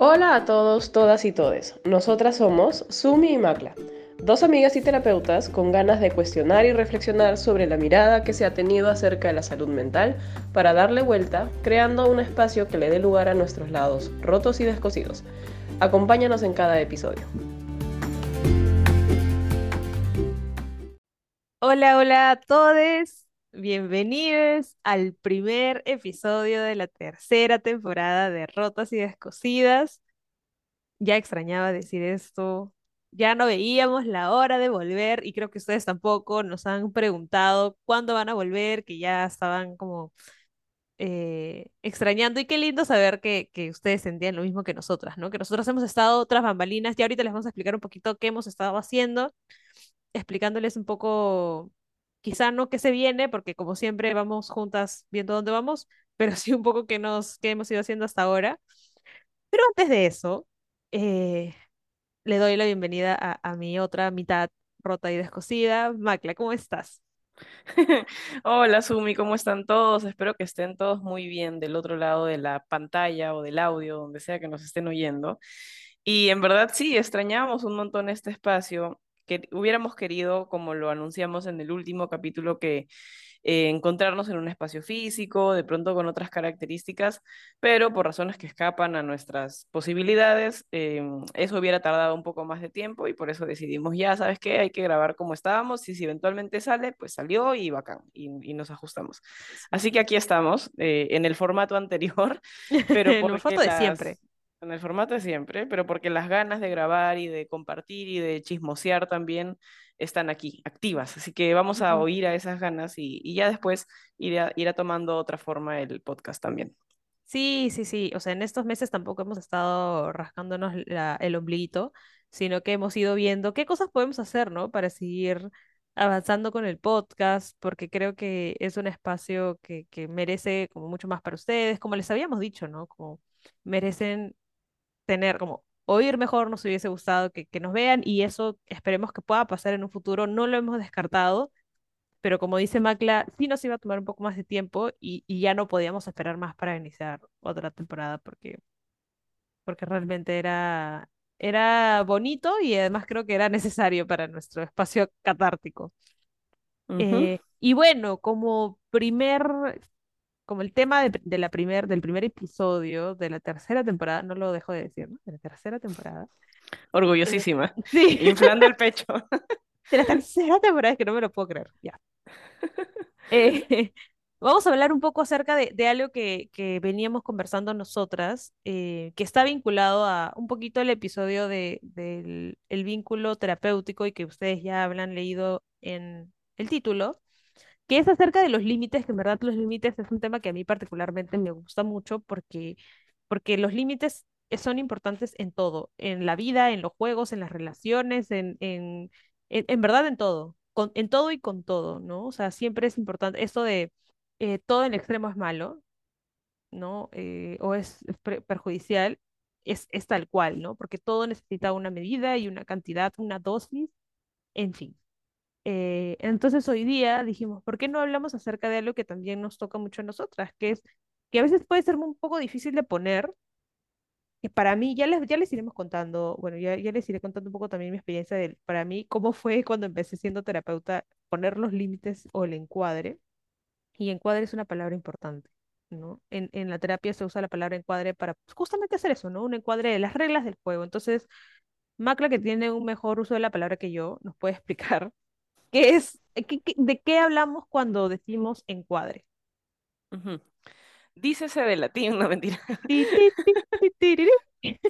Hola a todos, todas y todes. Nosotras somos Sumi y Macla, dos amigas y terapeutas con ganas de cuestionar y reflexionar sobre la mirada que se ha tenido acerca de la salud mental para darle vuelta, creando un espacio que le dé lugar a nuestros lados rotos y descosidos. Acompáñanos en cada episodio. Hola, hola a todos. Bienvenidos al primer episodio de la tercera temporada de Rotas y Descosidas. Ya extrañaba decir esto. Ya no veíamos la hora de volver y creo que ustedes tampoco nos han preguntado cuándo van a volver, que ya estaban como eh, extrañando y qué lindo saber que, ustedes sentían lo mismo que nosotras, ¿no? Que nosotras hemos estado tras bambalinas y ahorita les vamos a explicar un poquito qué hemos estado haciendo, explicándoles un poco quizá no que se viene, porque como siempre vamos juntas viendo dónde vamos, pero sí un poco qué, nos, qué hemos ido haciendo hasta ahora. Pero antes de eso, eh, le doy la bienvenida a, a, mi otra mitad rota y descosida. Macla, ¿cómo estás? Hola Sumi, ¿cómo están todos? Espero que estén todos muy bien del otro lado de la pantalla o del audio, donde sea que nos estén oyendo. Y en verdad sí, extrañamos un montón este espacio que hubiéramos querido, como lo anunciamos en el último capítulo, que eh, encontrarnos en un espacio físico, de pronto con otras características, pero por razones que escapan a nuestras posibilidades, eh, eso hubiera tardado un poco más de tiempo y por eso decidimos ya, ¿sabes qué? Hay que grabar como estábamos y si eventualmente sale, pues salió y bacán, y, y nos ajustamos. Así que aquí estamos, eh, en el formato anterior, pero por formato de siempre en el formato de siempre, pero porque las ganas de grabar y de compartir y de chismosear también están aquí, activas. Así que vamos a oír a esas ganas y, y ya después irá, irá tomando otra forma el podcast también. Sí, sí, sí. O sea, en estos meses tampoco hemos estado rascándonos la, el ombliguito, sino que hemos ido viendo qué cosas podemos hacer, ¿no? Para seguir avanzando con el podcast, porque creo que es un espacio que, que merece como mucho más para ustedes, como les habíamos dicho, ¿no? Como merecen tener como oír mejor, nos hubiese gustado que, que nos vean y eso esperemos que pueda pasar en un futuro. No lo hemos descartado, pero como dice Macla, sí nos iba a tomar un poco más de tiempo y, y ya no podíamos esperar más para iniciar otra temporada porque, porque realmente era, era bonito y además creo que era necesario para nuestro espacio catártico. Uh -huh. eh, y bueno, como primer como el tema de, de, la primer, del primer episodio de la tercera temporada, no lo dejo de decir, ¿no? De la tercera temporada. Orgullosísima. Eh, sí. Inflando el pecho. De la tercera temporada, es que no me lo puedo creer, ya. Eh, vamos a hablar un poco acerca de, de algo que, que, veníamos conversando nosotras, eh, que está vinculado a un poquito el episodio de, del el vínculo terapéutico y que ustedes ya habrán leído en el título que es acerca de los límites, que en verdad los límites es un tema que a mí particularmente me gusta mucho porque, porque los límites son importantes en todo, en la vida, en los juegos, en las relaciones, en, en, en, verdad en todo, con, en todo y con todo, ¿no? O sea, siempre es importante, esto de eh, todo en extremo es malo, ¿no? Eh, o es perjudicial, es, es tal cual, ¿no? Porque todo necesita una medida y una cantidad, una dosis, en fin. Eh, entonces hoy día dijimos, ¿por qué no hablamos acerca de algo que también nos toca mucho a nosotras? Que es que a veces puede ser un poco difícil de poner, que para mí, ya les, ya les iremos contando, bueno, ya, ya les iré contando un poco también mi experiencia de, para mí, cómo fue cuando empecé siendo terapeuta, poner los límites o el encuadre. Y encuadre es una palabra importante, ¿no? En, en la terapia se usa la palabra encuadre para justamente hacer eso, ¿no? Un encuadre de las reglas del juego. Entonces, Macla, que tiene un mejor uso de la palabra que yo, nos puede explicar ¿Qué es, qué, qué, ¿De qué hablamos cuando decimos encuadre? Uh -huh. Dícese de latín, no mentira. sí,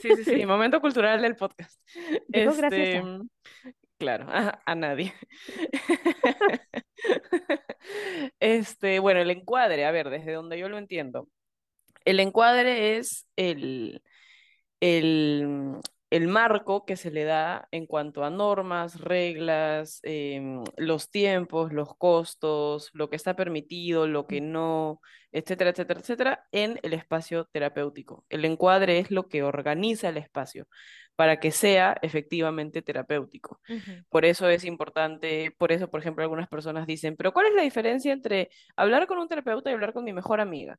sí, sí, momento cultural del podcast. Este, claro, a, a nadie. este, bueno, el encuadre, a ver, desde donde yo lo entiendo. El encuadre es el, el, el marco que se le da en cuanto a normas, reglas, eh, los tiempos, los costos, lo que está permitido, lo que no, etcétera, etcétera, etcétera, en el espacio terapéutico. El encuadre es lo que organiza el espacio. Para que sea efectivamente terapéutico. Por eso es importante, por eso, por ejemplo, algunas personas dicen, pero ¿cuál es la diferencia entre hablar con un terapeuta y hablar con mi mejor amiga?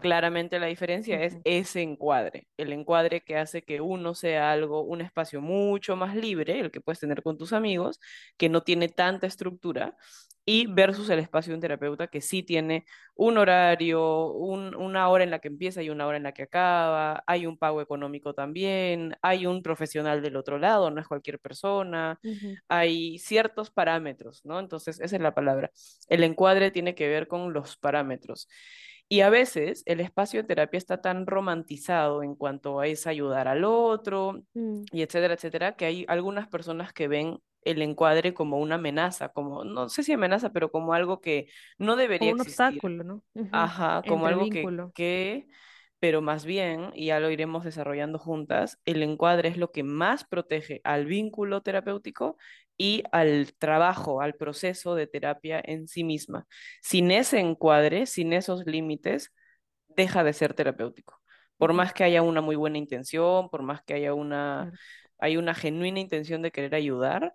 Claramente la diferencia es ese encuadre, el encuadre que hace que uno sea algo, un espacio mucho más libre, el que puedes tener con tus amigos, que no tiene tanta estructura, y versus el espacio de un terapeuta que sí tiene un horario, una hora en la que empieza y una hora en la que acaba, hay un pago económico también, hay un profesional del otro lado, no es cualquier persona, hay ciertos parámetros, ¿no? Entonces, esa es la palabra. El encuadre tiene que ver con los parámetros. Y a veces el espacio de terapia está tan romantizado en cuanto a es ayudar al otro, mm. y etcétera, etcétera, que hay algunas personas que ven el encuadre como una amenaza, como, no sé si amenaza, pero como algo que no debería como un obstáculo, ¿no? Ajá, como algo que, que, pero más bien, y ya lo iremos desarrollando juntas, el encuadre es lo que más protege al vínculo terapéutico y al trabajo, al proceso de terapia en sí misma. Sin ese encuadre, sin esos límites, deja de ser terapéutico. Por más que haya una muy buena intención, por más que haya una, hay una genuina intención de querer ayudar,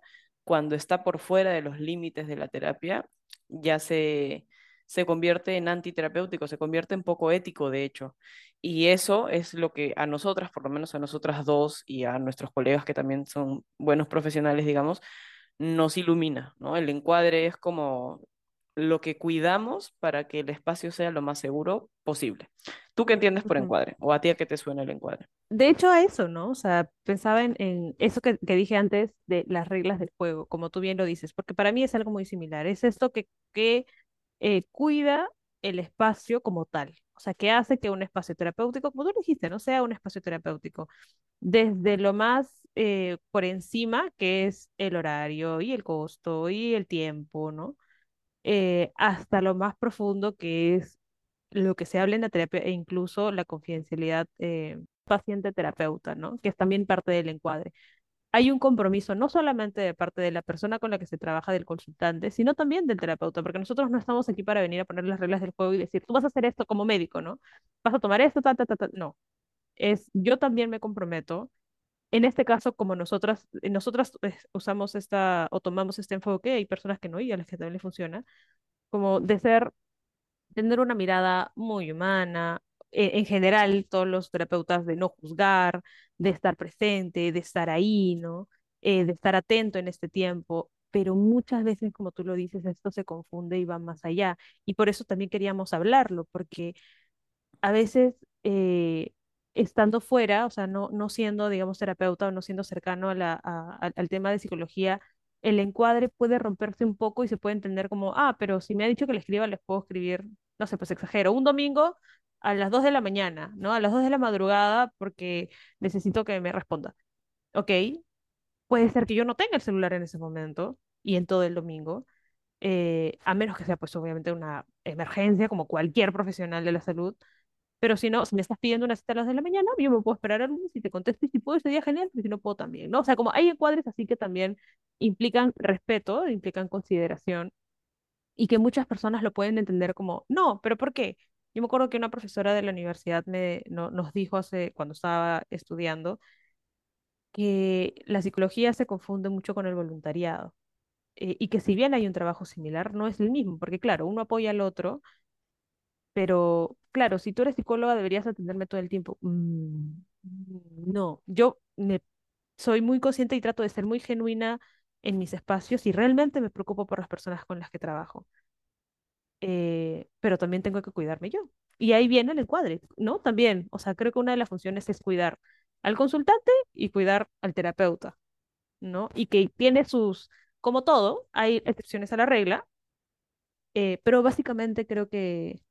cuando está por fuera de los límites de la terapia, ya se, se convierte en antiterapéutico, se convierte en poco ético, de hecho. Y eso es lo que a nosotras, por lo menos a nosotras dos y a nuestros colegas que también son buenos profesionales, digamos, nos ilumina, ¿no? El encuadre es como lo que cuidamos para que el espacio sea lo más seguro posible. ¿Tú qué entiendes por encuadre? ¿O a ti a qué te suena el encuadre? De hecho, a eso, ¿no? O sea, pensaba en, eso que, dije antes de las reglas del juego, como tú bien lo dices, porque para mí es algo muy similar. Es esto que, que eh, cuida el espacio como tal. O sea, que hace que un espacio terapéutico, como tú dijiste, no sea un espacio terapéutico. Desde lo más eh, por encima, que es el horario y el costo y el tiempo, ¿no? Eh, hasta lo más profundo, que es lo que se habla en la terapia e incluso la confidencialidad eh, paciente-terapeuta, ¿no? Que es también parte del encuadre. Hay un compromiso no solamente de parte de la persona con la que se trabaja, del consultante, sino también del terapeuta, porque nosotros no estamos aquí para venir a poner las reglas del juego y decir, tú vas a hacer esto como médico, ¿no? Vas a tomar esto, ta, ta, ta, ta. No. Es, yo también me comprometo en este caso, como nosotras, eh, nosotras eh, usamos esta o tomamos este enfoque, hay personas que no y a las que también le funciona, como de ser, tener una mirada muy humana, e, en general, todos los terapeutas de no juzgar, de estar presente, de estar ahí, ¿no? Eh, de estar atento en este tiempo, pero muchas veces, como tú lo dices, esto se confunde y va más allá. Y por eso también queríamos hablarlo, porque a veces estando fuera, o sea, no, no siendo, digamos, terapeuta o no siendo cercano a al tema de psicología, el encuadre puede romperse un poco y se puede entender como, ah, pero si me ha dicho que le escriba, les puedo escribir, no sé, pues exagero, un domingo a las 2 de la mañana, ¿no? A las 2 de la madrugada porque necesito que me responda. Ok, puede ser que yo no tenga el celular en ese momento y en todo el domingo, eh, a menos que sea pues obviamente una emergencia como cualquier profesional de la salud, pero si no, si me estás pidiendo una cita a de la mañana, yo me puedo esperar al lunes y te contesto y si puedo ese día, genial, pero si no puedo también, ¿no? O sea, como hay encuadres así que también implican respeto, implican consideración y que muchas personas lo pueden entender como, no, pero ¿por qué? Yo me acuerdo que una profesora de la universidad me, no, nos dijo hace, cuando estaba estudiando que la psicología se confunde mucho con el voluntariado eh, y que si bien hay un trabajo similar, no es el mismo, porque claro, uno apoya al otro, pero claro, si tú eres psicóloga deberías atenderme todo el tiempo. Mm, no, yo me, soy muy consciente y trato de ser muy genuina en mis espacios y realmente me preocupo por las personas con las que trabajo. Eh, pero también tengo que cuidarme yo. Y ahí viene el encuadre, ¿no? También, o sea, creo que una de las funciones es cuidar al consultante y cuidar al terapeuta, ¿no? Y que tiene sus, como todo, hay excepciones a la regla, eh, pero básicamente creo que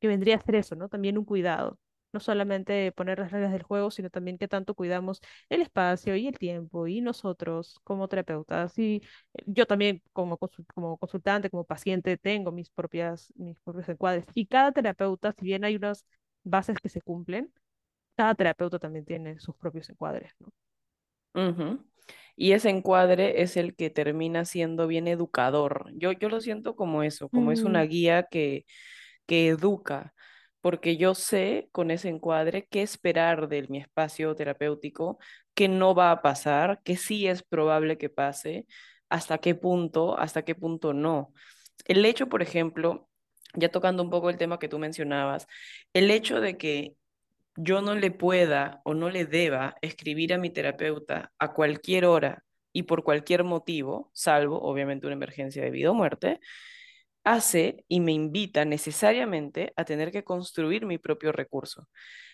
que vendría a ser eso, ¿no? También un cuidado. No solamente poner las reglas del juego, sino también que tanto cuidamos el espacio y el tiempo y nosotros como terapeutas. Y eh, yo también como, como consultante, como paciente, tengo mis, propias, mis propios encuadres. Y cada terapeuta, si bien hay unas bases que se cumplen, cada terapeuta también tiene sus propios encuadres, ¿no? Y ese encuadre es el que termina siendo bien educador. Yo, yo lo siento como eso, como es una guía que que educa, porque yo sé con ese encuadre qué esperar de mi espacio terapéutico, qué no va a pasar, qué sí es probable que pase, hasta qué punto, hasta qué punto no. El hecho, por ejemplo, ya tocando un poco el tema que tú mencionabas, el hecho de que yo no le pueda o no le deba escribir a mi terapeuta a cualquier hora y por cualquier motivo, salvo obviamente una emergencia de vida o muerte, hace y me invita necesariamente a tener que construir mi propio recurso.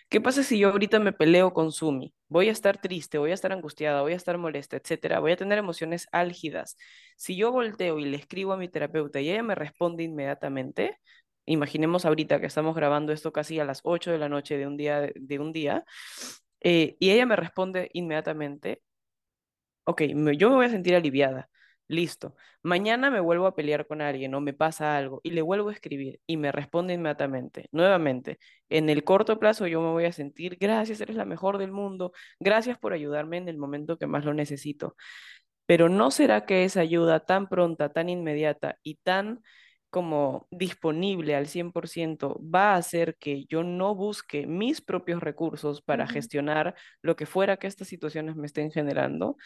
¿Qué pasa si yo ahorita me peleo con Sumi? Voy a estar triste, voy a estar angustiada, voy a estar molesta, etcétera. Voy a tener emociones álgidas. Si yo volteo y le escribo a mi terapeuta y ella me responde inmediatamente, imaginemos ahorita que estamos grabando esto casi a las 8 de la noche de un día, de un día eh, y ella me responde inmediatamente, ok, yo me voy a sentir aliviada. Listo. Mañana me vuelvo a pelear con alguien o me pasa algo y le vuelvo a escribir y me responde inmediatamente. Nuevamente, en el corto plazo yo me voy a sentir, gracias, eres la mejor del mundo, gracias por ayudarme en el momento que más lo necesito. Pero ¿no será que esa ayuda tan pronta, tan inmediata y tan como disponible al 100% va a hacer que yo no busque mis propios recursos para gestionar lo que fuera que estas situaciones me estén generando?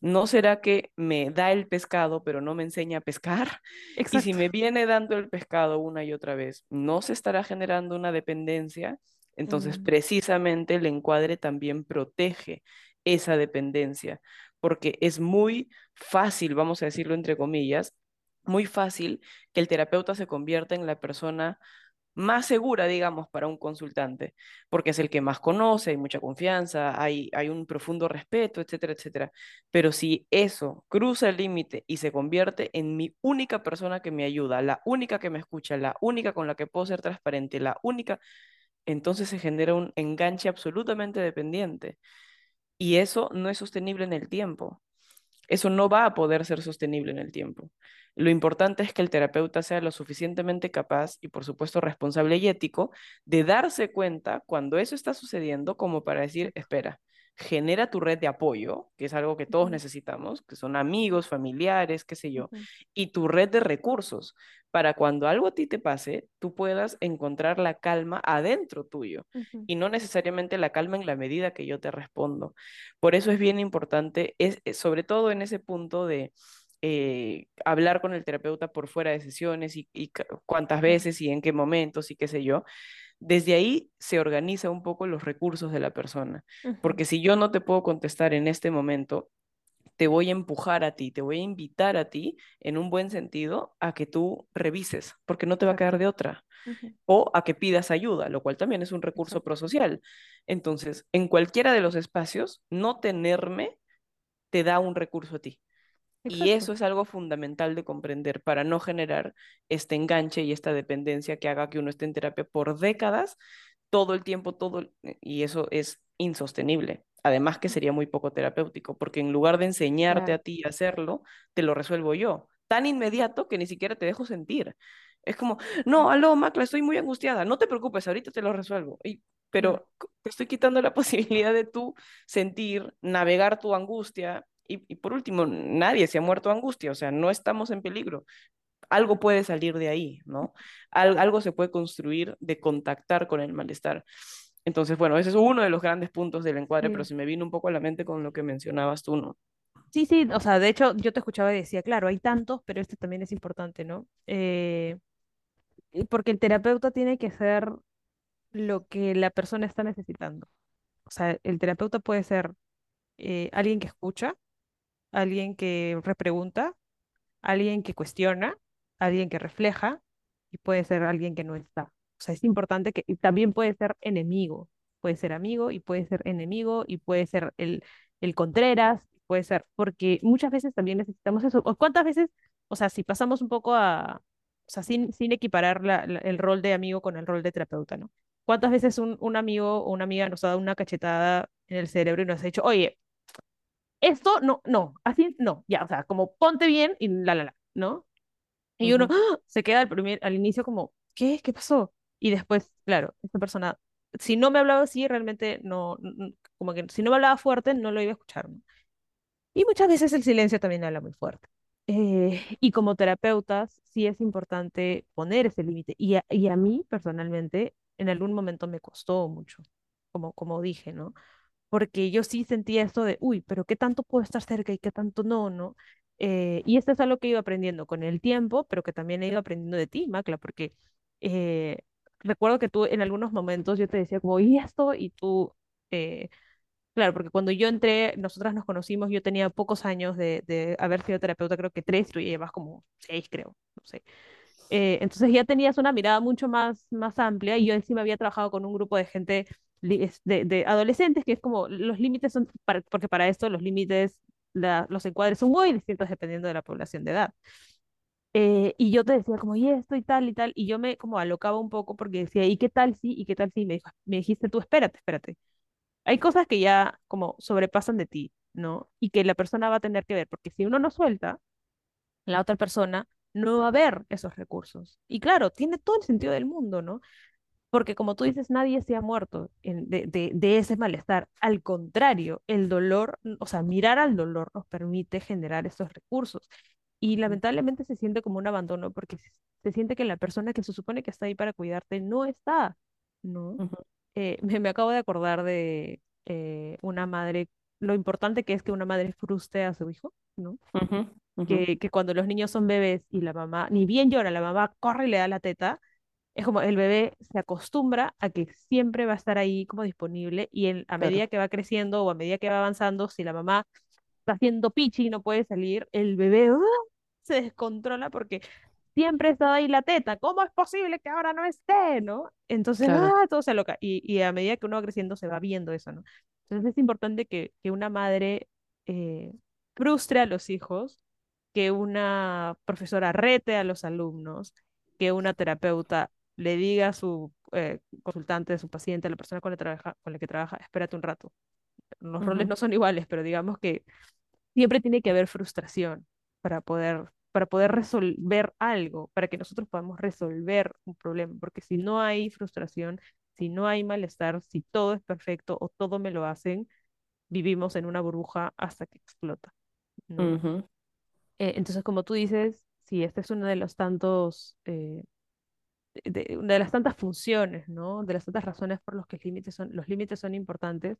¿No será que me da el pescado pero no me enseña a pescar? Y si me viene dando el pescado una y otra vez, ¿no se estará generando una dependencia? Entonces, precisamente el encuadre también protege esa dependencia, porque es muy fácil, vamos a decirlo entre comillas, muy fácil que el terapeuta se convierta en la persona más segura, digamos, para un consultante, porque es el que más conoce, hay mucha confianza, hay, hay un profundo respeto, etcétera, etcétera. Pero si eso cruza el límite y se convierte en mi única persona que me ayuda, la única que me escucha, la única con la que puedo ser transparente, la única, entonces se genera un enganche absolutamente dependiente. Y eso no es sostenible en el tiempo. Eso no va a poder ser sostenible en el tiempo. Lo importante es que el terapeuta sea lo suficientemente capaz y, por supuesto, responsable y ético de darse cuenta cuando eso está sucediendo como para decir, espera, genera tu red de apoyo, que es algo que todos necesitamos, que son amigos, familiares, qué sé yo, y tu red de recursos para cuando algo a ti te pase, tú puedas encontrar la calma adentro tuyo y no necesariamente la calma en la medida que yo te respondo. Por eso es bien importante, es, es sobre todo en ese punto de eh, hablar con el terapeuta por fuera de sesiones y, y cuántas veces y en qué momentos y qué sé yo. Desde ahí se organiza un poco los recursos de la persona, porque si yo no te puedo contestar en este momento, te voy a empujar a ti, te voy a invitar a ti, en un buen sentido, a que tú revises, porque no te va a quedar de otra, o a que pidas ayuda, lo cual también es un recurso Exacto. prosocial. Entonces, en cualquiera de los espacios, no tenerme te da un recurso a ti. Y eso es algo fundamental de comprender para no generar este enganche y esta dependencia que haga que uno esté en terapia por décadas, todo el tiempo, todo, el- y eso es insostenible. Además que sería muy poco terapéutico, porque en lugar de enseñarte a ti a hacerlo, te lo resuelvo yo, tan inmediato que ni siquiera te dejo sentir. Es como, no, aló, Macla, estoy muy angustiada, no te preocupes, ahorita te lo resuelvo. Y, pero te estoy quitando la posibilidad de tú sentir, navegar tu angustia. Y, y por último, nadie se ha muerto de angustia, o sea, no estamos en peligro. Algo puede salir de ahí, ¿no? Al- algo se puede construir de contactar con el malestar. Entonces, bueno, ese es uno de los grandes puntos del encuadre, pero se me vino un poco a la mente con lo que mencionabas tú, ¿no? Sí, sí, o sea, de hecho yo te escuchaba y decía, claro, hay tantos, pero este también es importante, ¿no? Eh, porque el terapeuta tiene que ser lo que la persona está necesitando. O sea, el terapeuta puede ser eh, alguien que escucha, alguien que repregunta, alguien que cuestiona, alguien que refleja, y puede ser alguien que no está. O sea, es importante que y también puede ser enemigo, puede ser amigo y puede ser enemigo y puede ser el, el Contreras, puede ser, porque muchas veces también necesitamos eso. ¿O cuántas veces, o sea, si pasamos un poco a, o sea, sin, sin equiparar la- la- el rol de amigo con el rol de terapeuta, ¿no? ¿Cuántas veces un, un amigo o una amiga nos ha dado una cachetada en el cerebro y nos ha dicho, oye, esto no, no, así no, ya, o sea, como ponte bien y la, la, la, ¿no? Y uno Ujú. ¡ah! se queda al, primer, al inicio como, ¿qué? ¿Qué pasó? Y después, claro, esta persona, si no me hablaba así, realmente no, como que si no me hablaba fuerte, no lo iba a escuchar, ¿no? Y muchas veces el silencio también habla muy fuerte. Eh, y como terapeutas, sí es importante poner ese límite. Y a, y a mí, personalmente, en algún momento me costó mucho, como, como dije, ¿no? Porque yo sí sentía esto de, uy, pero qué tanto puedo estar cerca y qué tanto no, ¿no? Eh, y esto es algo que he ido aprendiendo con el tiempo, pero que también he ido aprendiendo de ti, Macla, porque eh, recuerdo que tú en algunos momentos yo te decía como, ¿y esto? Y tú, eh, claro, porque cuando yo entré, nosotras nos conocimos, yo tenía pocos años de, de haber sido terapeuta, creo que tres, tú llevas como seis, creo, no sé. Eh, entonces ya tenías una mirada mucho más, más amplia y yo encima había trabajado con un grupo de gente, de, de adolescentes, que es como los límites son, para, porque para esto los límites, los encuadres son muy distintos dependiendo de la población de edad. Eh, y yo te decía como, y esto y tal y tal, y yo me como alocaba un poco porque decía, ¿y qué tal sí? ¿Y qué tal sí? Me, dijo, me dijiste tú, espérate, espérate. Hay cosas que ya como sobrepasan de ti, ¿no? Y que la persona va a tener que ver, porque si uno no suelta, la otra persona no va a ver esos recursos. Y claro, tiene todo el sentido del mundo, ¿no? Porque como tú dices, nadie se ha muerto en, de, de, de, ese malestar. Al contrario, el dolor, o sea, mirar al dolor nos permite generar esos recursos. Y lamentablemente se siente como un abandono porque se, se siente que la persona que se supone que está ahí para cuidarte no está, ¿no? Uh -huh. eh, me, me, acabo de acordar de eh, una madre, lo importante que es que una madre frustre a su hijo, ¿no? Uh -huh. Uh -huh. Que, que, cuando los niños son bebés y la mamá, ni bien llora, la mamá corre y le da la teta, es como el bebé se acostumbra a que siempre va a estar ahí como disponible y en, a medida claro. que va creciendo o a medida que va avanzando, si la mamá está haciendo pichi y no puede salir, el bebé ¡uh! se descontrola porque siempre estaba ahí la teta. ¿Cómo es posible que ahora no esté? ¿no? Entonces, claro. ¡ah! todo se loca. Y, y, a medida que uno va creciendo se va viendo eso, ¿no? Entonces es importante que, que una madre eh, frustre a los hijos, que una profesora rete a los alumnos, que una terapeuta le diga a su eh, consultante, a su paciente, a la persona con la, trabaja, con la que trabaja, espérate un rato. Los uh -huh. roles no son iguales, pero digamos que siempre tiene que haber frustración para poder, para poder resolver algo, para que nosotros podamos resolver un problema, porque si no hay frustración, si no hay malestar, si todo es perfecto o todo me lo hacen, vivimos en una burbuja hasta que explota. ¿no? Uh -huh. eh, entonces, como tú dices, si este es uno de los tantos eh, de, de, las tantas funciones, ¿no? De las tantas razones por las que los límites son, los límites son importantes.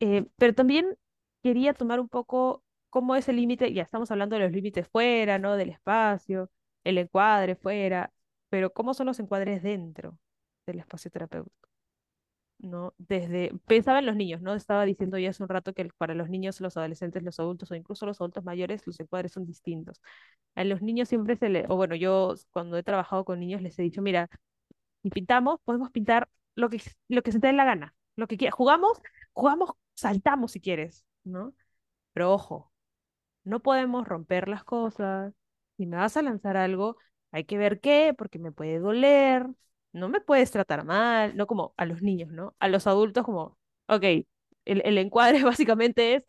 Eh, pero también quería tomar un poco cómo es el límite, ya estamos hablando de los límites fuera, ¿no? Del espacio, el encuadre fuera, pero cómo son los encuadres dentro del espacio terapéutico. ¿No? Desde, pensaba en los niños, ¿no? Estaba diciendo ya hace un rato que para los niños, los adolescentes, los adultos o incluso los adultos mayores, los encuadres son distintos. A los niños siempre se le, o bueno, yo cuando he trabajado con niños les he dicho, mira, si pintamos, podemos pintar lo que, lo que se te dé la gana, lo que quieras. Jugamos, jugamos, saltamos si quieres, ¿no? Pero ojo, no podemos romper las cosas. Si me vas a lanzar algo, hay que ver qué, porque me puede doler, no me puedes tratar mal, no como a los niños, ¿no? A los adultos como, ok, el, el encuadre básicamente es,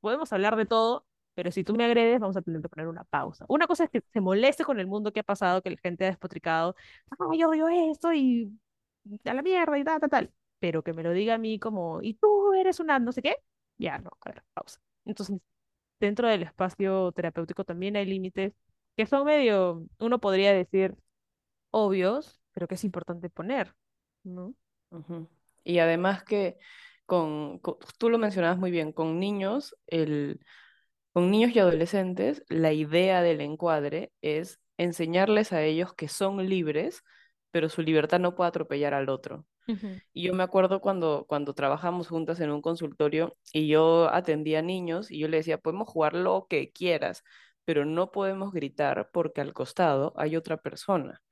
podemos hablar de todo, pero si tú me agredes, vamos a tener que poner una pausa. Una cosa es que se moleste con el mundo que ha pasado, que la gente ha despotricado, ah, yo odio esto y a la mierda y tal, tal, tal, pero que me lo diga a mí como, y tú eres una no sé qué, ya, no, a ver, pausa. Entonces, dentro del espacio terapéutico también hay límites que son medio, uno podría decir, obvios, pero que es importante poner, ¿no? Uh -huh. Y además que con, con, tú lo mencionabas muy bien, con niños, el, con niños y adolescentes, la idea del encuadre es enseñarles a ellos que son libres, pero su libertad no puede atropellar al otro. Uh -huh. Y yo me acuerdo cuando, cuando trabajamos juntas en un consultorio y yo atendía a niños y yo le decía, podemos jugar lo que quieras, pero no podemos gritar porque al costado hay otra persona.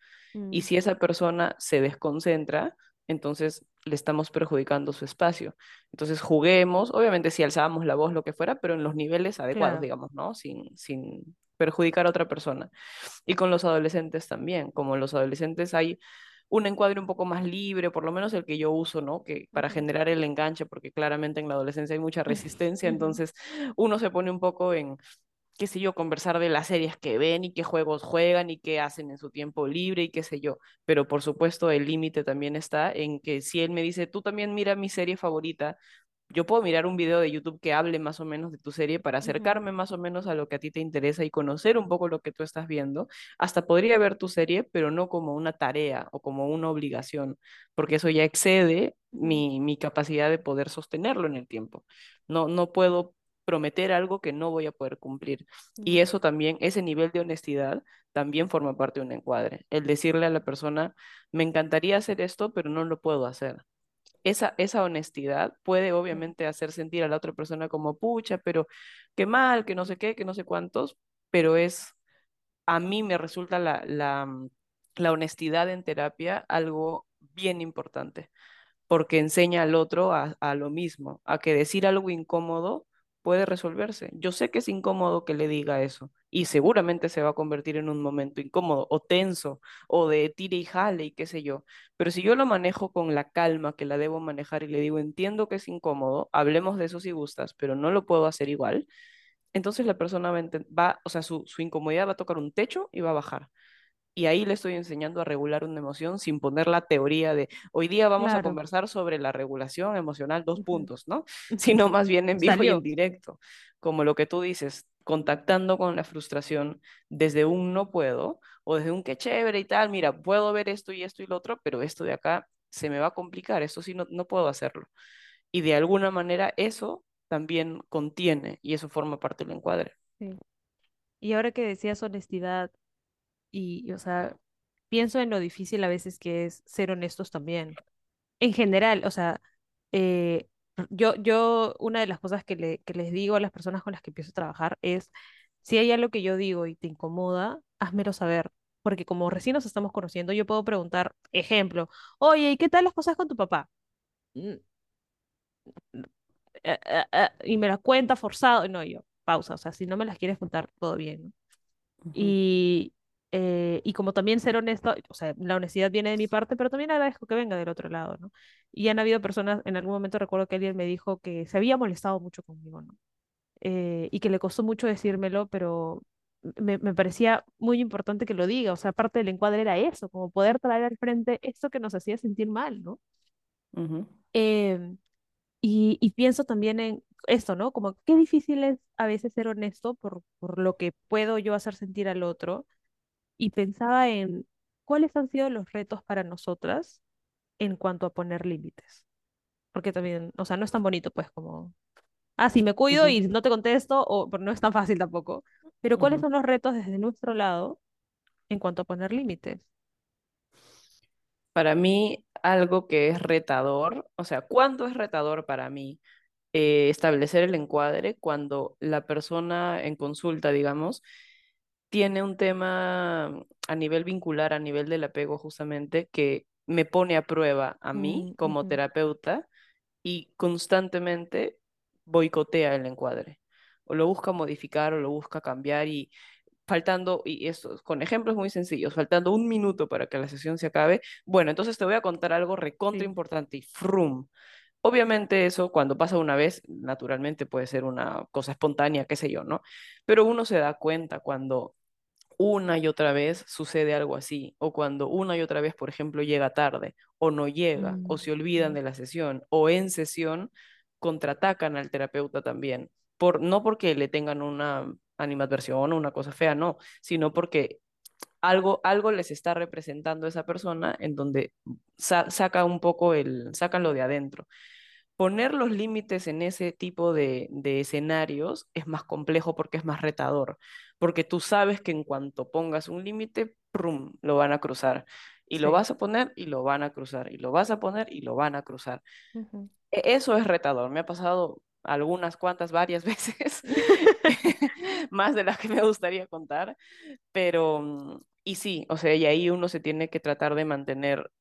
Y Mm. si esa persona se desconcentra, entonces le estamos perjudicando su espacio. Entonces juguemos, obviamente si alzábamos la voz, lo que fuera, pero en los niveles adecuados, Claro. digamos, ¿no? Sin, sin perjudicar a otra persona. Y con los adolescentes también, como los adolescentes hay un encuadre un poco más libre, por lo menos el que yo uso, ¿no? Que para generar el enganche, porque claramente en la adolescencia hay mucha resistencia, entonces uno se pone un poco en qué sé yo, conversar de las series que ven y qué juegos juegan y qué hacen en su tiempo libre y qué sé yo. Pero por supuesto el límite también está en que si él me dice, tú también mira mi serie favorita, yo puedo mirar un video de YouTube que hable más o menos de tu serie para acercarme más o menos a lo que a ti te interesa y conocer un poco lo que tú estás viendo. Hasta podría ver tu serie, pero no como una tarea o como una obligación, porque eso ya excede mi, mi capacidad de poder sostenerlo en el tiempo. No, no puedo prometer algo que no voy a poder cumplir. Y eso también, ese nivel de honestidad también forma parte de un encuadre. El decirle a la persona, me encantaría hacer esto, pero no lo puedo hacer. Esa, esa honestidad puede obviamente hacer sentir a la otra persona como pucha, pero qué mal, que no sé qué, que no sé cuántos, pero es, a mí me resulta la, la, la honestidad en terapia algo bien importante, porque enseña al otro a, a lo mismo, a que decir algo incómodo puede resolverse. Yo sé que es incómodo que le diga eso y seguramente se va a convertir en un momento incómodo o tenso o de tire y jale y qué sé yo. Pero si yo lo manejo con la calma que la debo manejar y le digo, entiendo que es incómodo, hablemos de eso si gustas, pero no lo puedo hacer igual, entonces la persona va, va o sea, su, su incomodidad va a tocar un techo y va a bajar y ahí le estoy enseñando a regular una emoción sin poner la teoría de hoy día vamos a conversar sobre la regulación emocional, dos puntos, ¿no? Sino más bien en vivo y en directo, como lo que tú dices, contactando con la frustración desde un no puedo o desde un qué chévere y tal, mira, puedo ver esto y esto y lo otro, pero esto de acá se me va a complicar, esto sí no, no puedo hacerlo. Y de alguna manera eso también contiene y eso forma parte del encuadre. Sí. Y ahora que decías honestidad, y, o sea, pienso en lo difícil a veces que es ser honestos también. En general, o sea, eh, yo, yo, una de las cosas que, le, que les digo a las personas con las que empiezo a trabajar es, si hay algo que yo digo y te incomoda, házmelo saber. Porque como recién nos estamos conociendo, yo puedo preguntar, ejemplo, oye, ¿y qué tal las cosas con tu papá? Mm, eh, eh, y me la cuenta forzado. No, yo, pausa. O sea, si no me las quieres contar, todo bien. Y, eh, y como también ser honesto, o sea, la honestidad viene de mi parte, pero también agradezco que venga del otro lado, ¿no? Y han habido personas, en algún momento recuerdo que alguien me dijo que se había molestado mucho conmigo, ¿no? Eh, y que le costó mucho decírmelo, pero me, me, parecía muy importante que lo diga, o sea, parte del encuadre era eso, como poder traer al frente esto que nos hacía sentir mal, ¿no? Em, y, y, pienso también en esto, ¿no? Como qué difícil es a veces ser honesto por, por lo que puedo yo hacer sentir al otro y pensaba en cuáles han sido los retos para nosotras en cuanto a poner límites. Porque también, o sea, no es tan bonito, pues, como, ah, sí, me cuido y no te contesto, o pero no es tan fácil tampoco. Pero ¿cuáles son los retos desde nuestro lado en cuanto a poner límites? Para mí, algo que es retador, o sea, ¿cuándo es retador para mí eh, establecer el encuadre? Cuando la persona en consulta, digamos, tiene un tema a nivel vincular, a nivel del apego justamente, que me pone a prueba a mí mm, como terapeuta y constantemente boicotea el encuadre. O lo busca modificar o lo busca cambiar y faltando, y esto con ejemplos muy sencillos, faltando un minuto para que la sesión se acabe, bueno, entonces te voy a contar algo recontra importante y frum. Obviamente eso cuando pasa una vez, naturalmente puede ser una cosa espontánea, qué sé yo, ¿no? Pero uno se da cuenta cuando una y otra vez sucede algo así, o cuando una y otra vez, por ejemplo, llega tarde, o no llega, o se olvidan de la sesión, o en sesión contraatacan al terapeuta también, por, no porque le tengan una animadversión o una cosa fea, no, sino porque algo, algo les está representando esa persona en donde saca un poco el, sacan lo de adentro. Poner los límites en ese tipo de, escenarios es más complejo porque es más retador, porque tú sabes que en cuanto pongas un límite, lo van a cruzar. Y lo vas a poner y lo van a cruzar. Y lo vas a poner y lo van a cruzar. E, eso es retador. Me ha pasado algunas cuantas, varias veces, más de las que me gustaría contar. Pero, mm, y sí, o sea, y ahí uno se tiene que tratar de mantener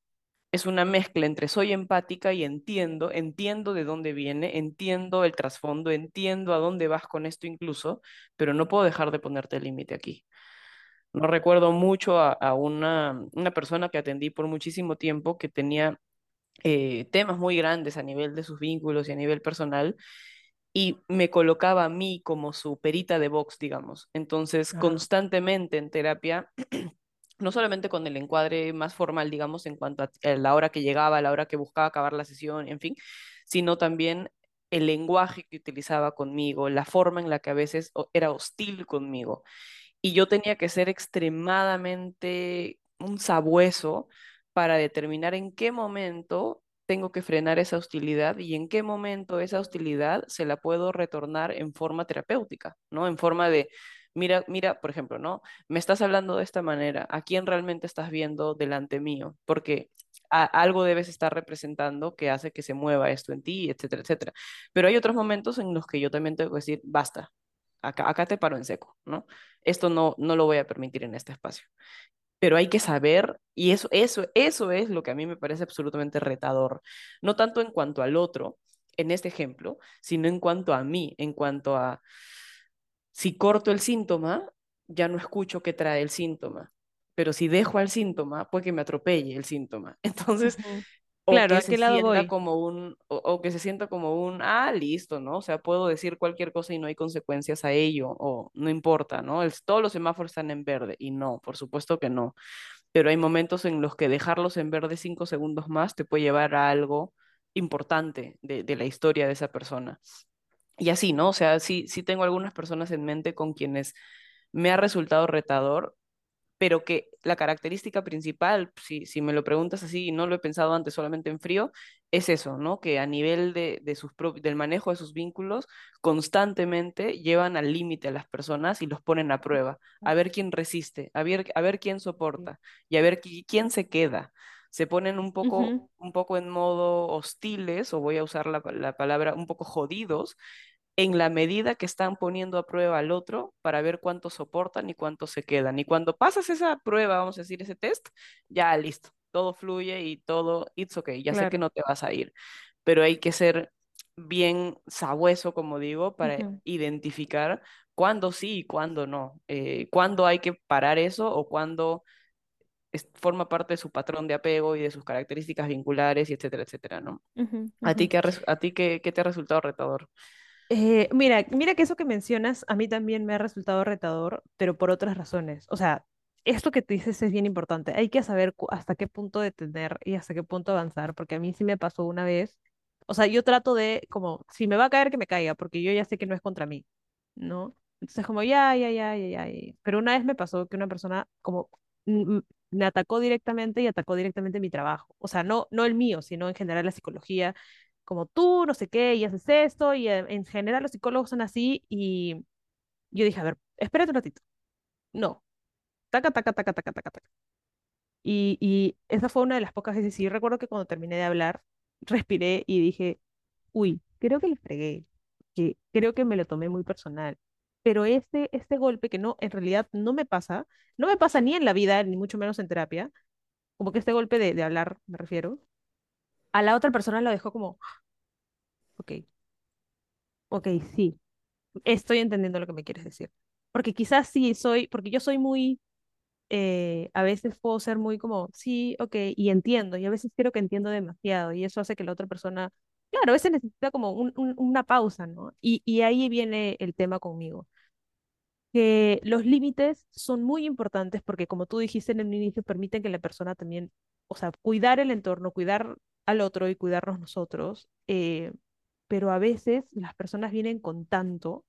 es una mezcla entre soy empática y entiendo, entiendo de dónde viene, entiendo el trasfondo, entiendo a dónde vas con esto incluso, pero no puedo dejar de ponerte el límite aquí. No recuerdo mucho a, una, una, persona que atendí por muchísimo tiempo que tenía eh, temas muy grandes a nivel de sus vínculos y a nivel personal y me colocaba a mí como su perita de box, digamos. Entonces, constantemente en terapia no solamente con el encuadre más formal, digamos, en cuanto a la hora que llegaba, la hora que buscaba acabar la sesión, en fin, sino también el lenguaje que utilizaba conmigo, la forma en la que a veces era hostil conmigo. Y yo tenía que ser extremadamente un sabueso para determinar en qué momento tengo que frenar esa hostilidad y en qué momento esa hostilidad se la puedo retornar en forma terapéutica, ¿no? En forma de, mira, mira, por ejemplo, ¿no? Me estás hablando de esta manera, ¿a quién realmente estás viendo delante mío? Porque algo debes estar representando que hace que se mueva esto en ti, etcétera, etcétera. Pero hay otros momentos en los que yo también tengo que decir, basta, acá, acá te paro en seco, ¿no? Esto no, no lo voy a permitir en este espacio. Pero hay que saber, y eso, eso, eso es lo que a mí me parece absolutamente retador, no tanto en cuanto al otro, en este ejemplo, sino en cuanto a mí, en cuanto a si corto el síntoma, ya no escucho qué trae el síntoma. Pero si dejo al síntoma, puede que me atropelle el síntoma. Entonces, o Claro, que ¿a se lado sienta voy? como un, o, o que se sienta como un, ah, listo, ¿no? O sea, puedo decir cualquier cosa y no hay consecuencias a ello, o no importa, ¿no? El- todos los semáforos están en verde, y no, por supuesto que no. Pero hay momentos en los que dejarlos en verde cinco segundos más te puede llevar a algo importante de, de la historia de esa persona. Y así, ¿no? O sea, sí, sí tengo algunas personas en mente con quienes me ha resultado retador, pero que la característica principal, si, si me lo preguntas así y no lo he pensado antes solamente en frío, es eso, ¿no? Que a nivel de, de sus del manejo de sus vínculos, constantemente llevan al límite a las personas y los ponen a prueba, a ver quién resiste, a ver, a ver quién soporta y a ver qui- quién se queda. Se ponen un poco, un poco en modo hostiles, o voy a usar la, la palabra un poco jodidos, en la medida que están poniendo a prueba al otro para ver cuánto soportan y cuánto se quedan. Y cuando pasas esa prueba, vamos a decir, ese test, ya listo, todo fluye y todo, it's okay, ya sé que no te vas a ir, pero hay que ser bien sabueso, como digo, para identificar cuándo sí y cuándo no, eh, cuándo hay que parar eso o cuándo es- forma parte de su patrón de apego y de sus características vinculares y etcétera, etcétera, ¿no? ujú, ¿A ti ujú. qué, ha res- a ti qué, qué te ha resultado retador? Eh, mira, mira que eso que mencionas a mí también me ha resultado retador, pero por otras razones. O sea, esto que tú dices es bien importante. Hay que saber hasta qué punto detener y hasta qué punto avanzar, porque a mí sí me pasó una vez. O sea, yo trato de, como, si me va a caer, que me caiga, porque yo ya sé que no es contra mí, ¿no? Entonces, como, ya, ya, ya, ya, ya. ya. Pero una vez me pasó que una persona, como, mm, mm, me atacó directamente y atacó directamente mi trabajo. O sea, no, no el mío, sino en general la psicología como tú, no sé qué, y haces esto, y eh, en general los psicólogos son así, y yo dije, a ver, espérate un ratito. No, taca, taca, taca, taca, taca, taca. Y, y esa fue una de las pocas veces, y recuerdo que cuando terminé de hablar, respiré y dije, uy, creo que le fregué, que creo que me lo tomé muy personal. Pero este, este golpe que no, en realidad no me pasa, no me pasa ni en la vida, ni mucho menos en terapia, como que este golpe de, de hablar, me refiero, a la otra persona lo dejó como, ok, ok, sí, estoy entendiendo lo que me quieres decir. Porque quizás sí soy, porque yo soy muy, eh, a veces puedo ser muy como, sí, ok, y entiendo, y a veces creo que entiendo demasiado, y eso hace que la otra persona, claro, a veces necesita como un- un- una pausa, ¿no? Y, y ahí viene el tema conmigo, que los límites son muy importantes porque como tú dijiste en el inicio, permiten que la persona también, o sea, cuidar el entorno, cuidar al otro y cuidarnos nosotros, eh, pero a veces las personas vienen con tanto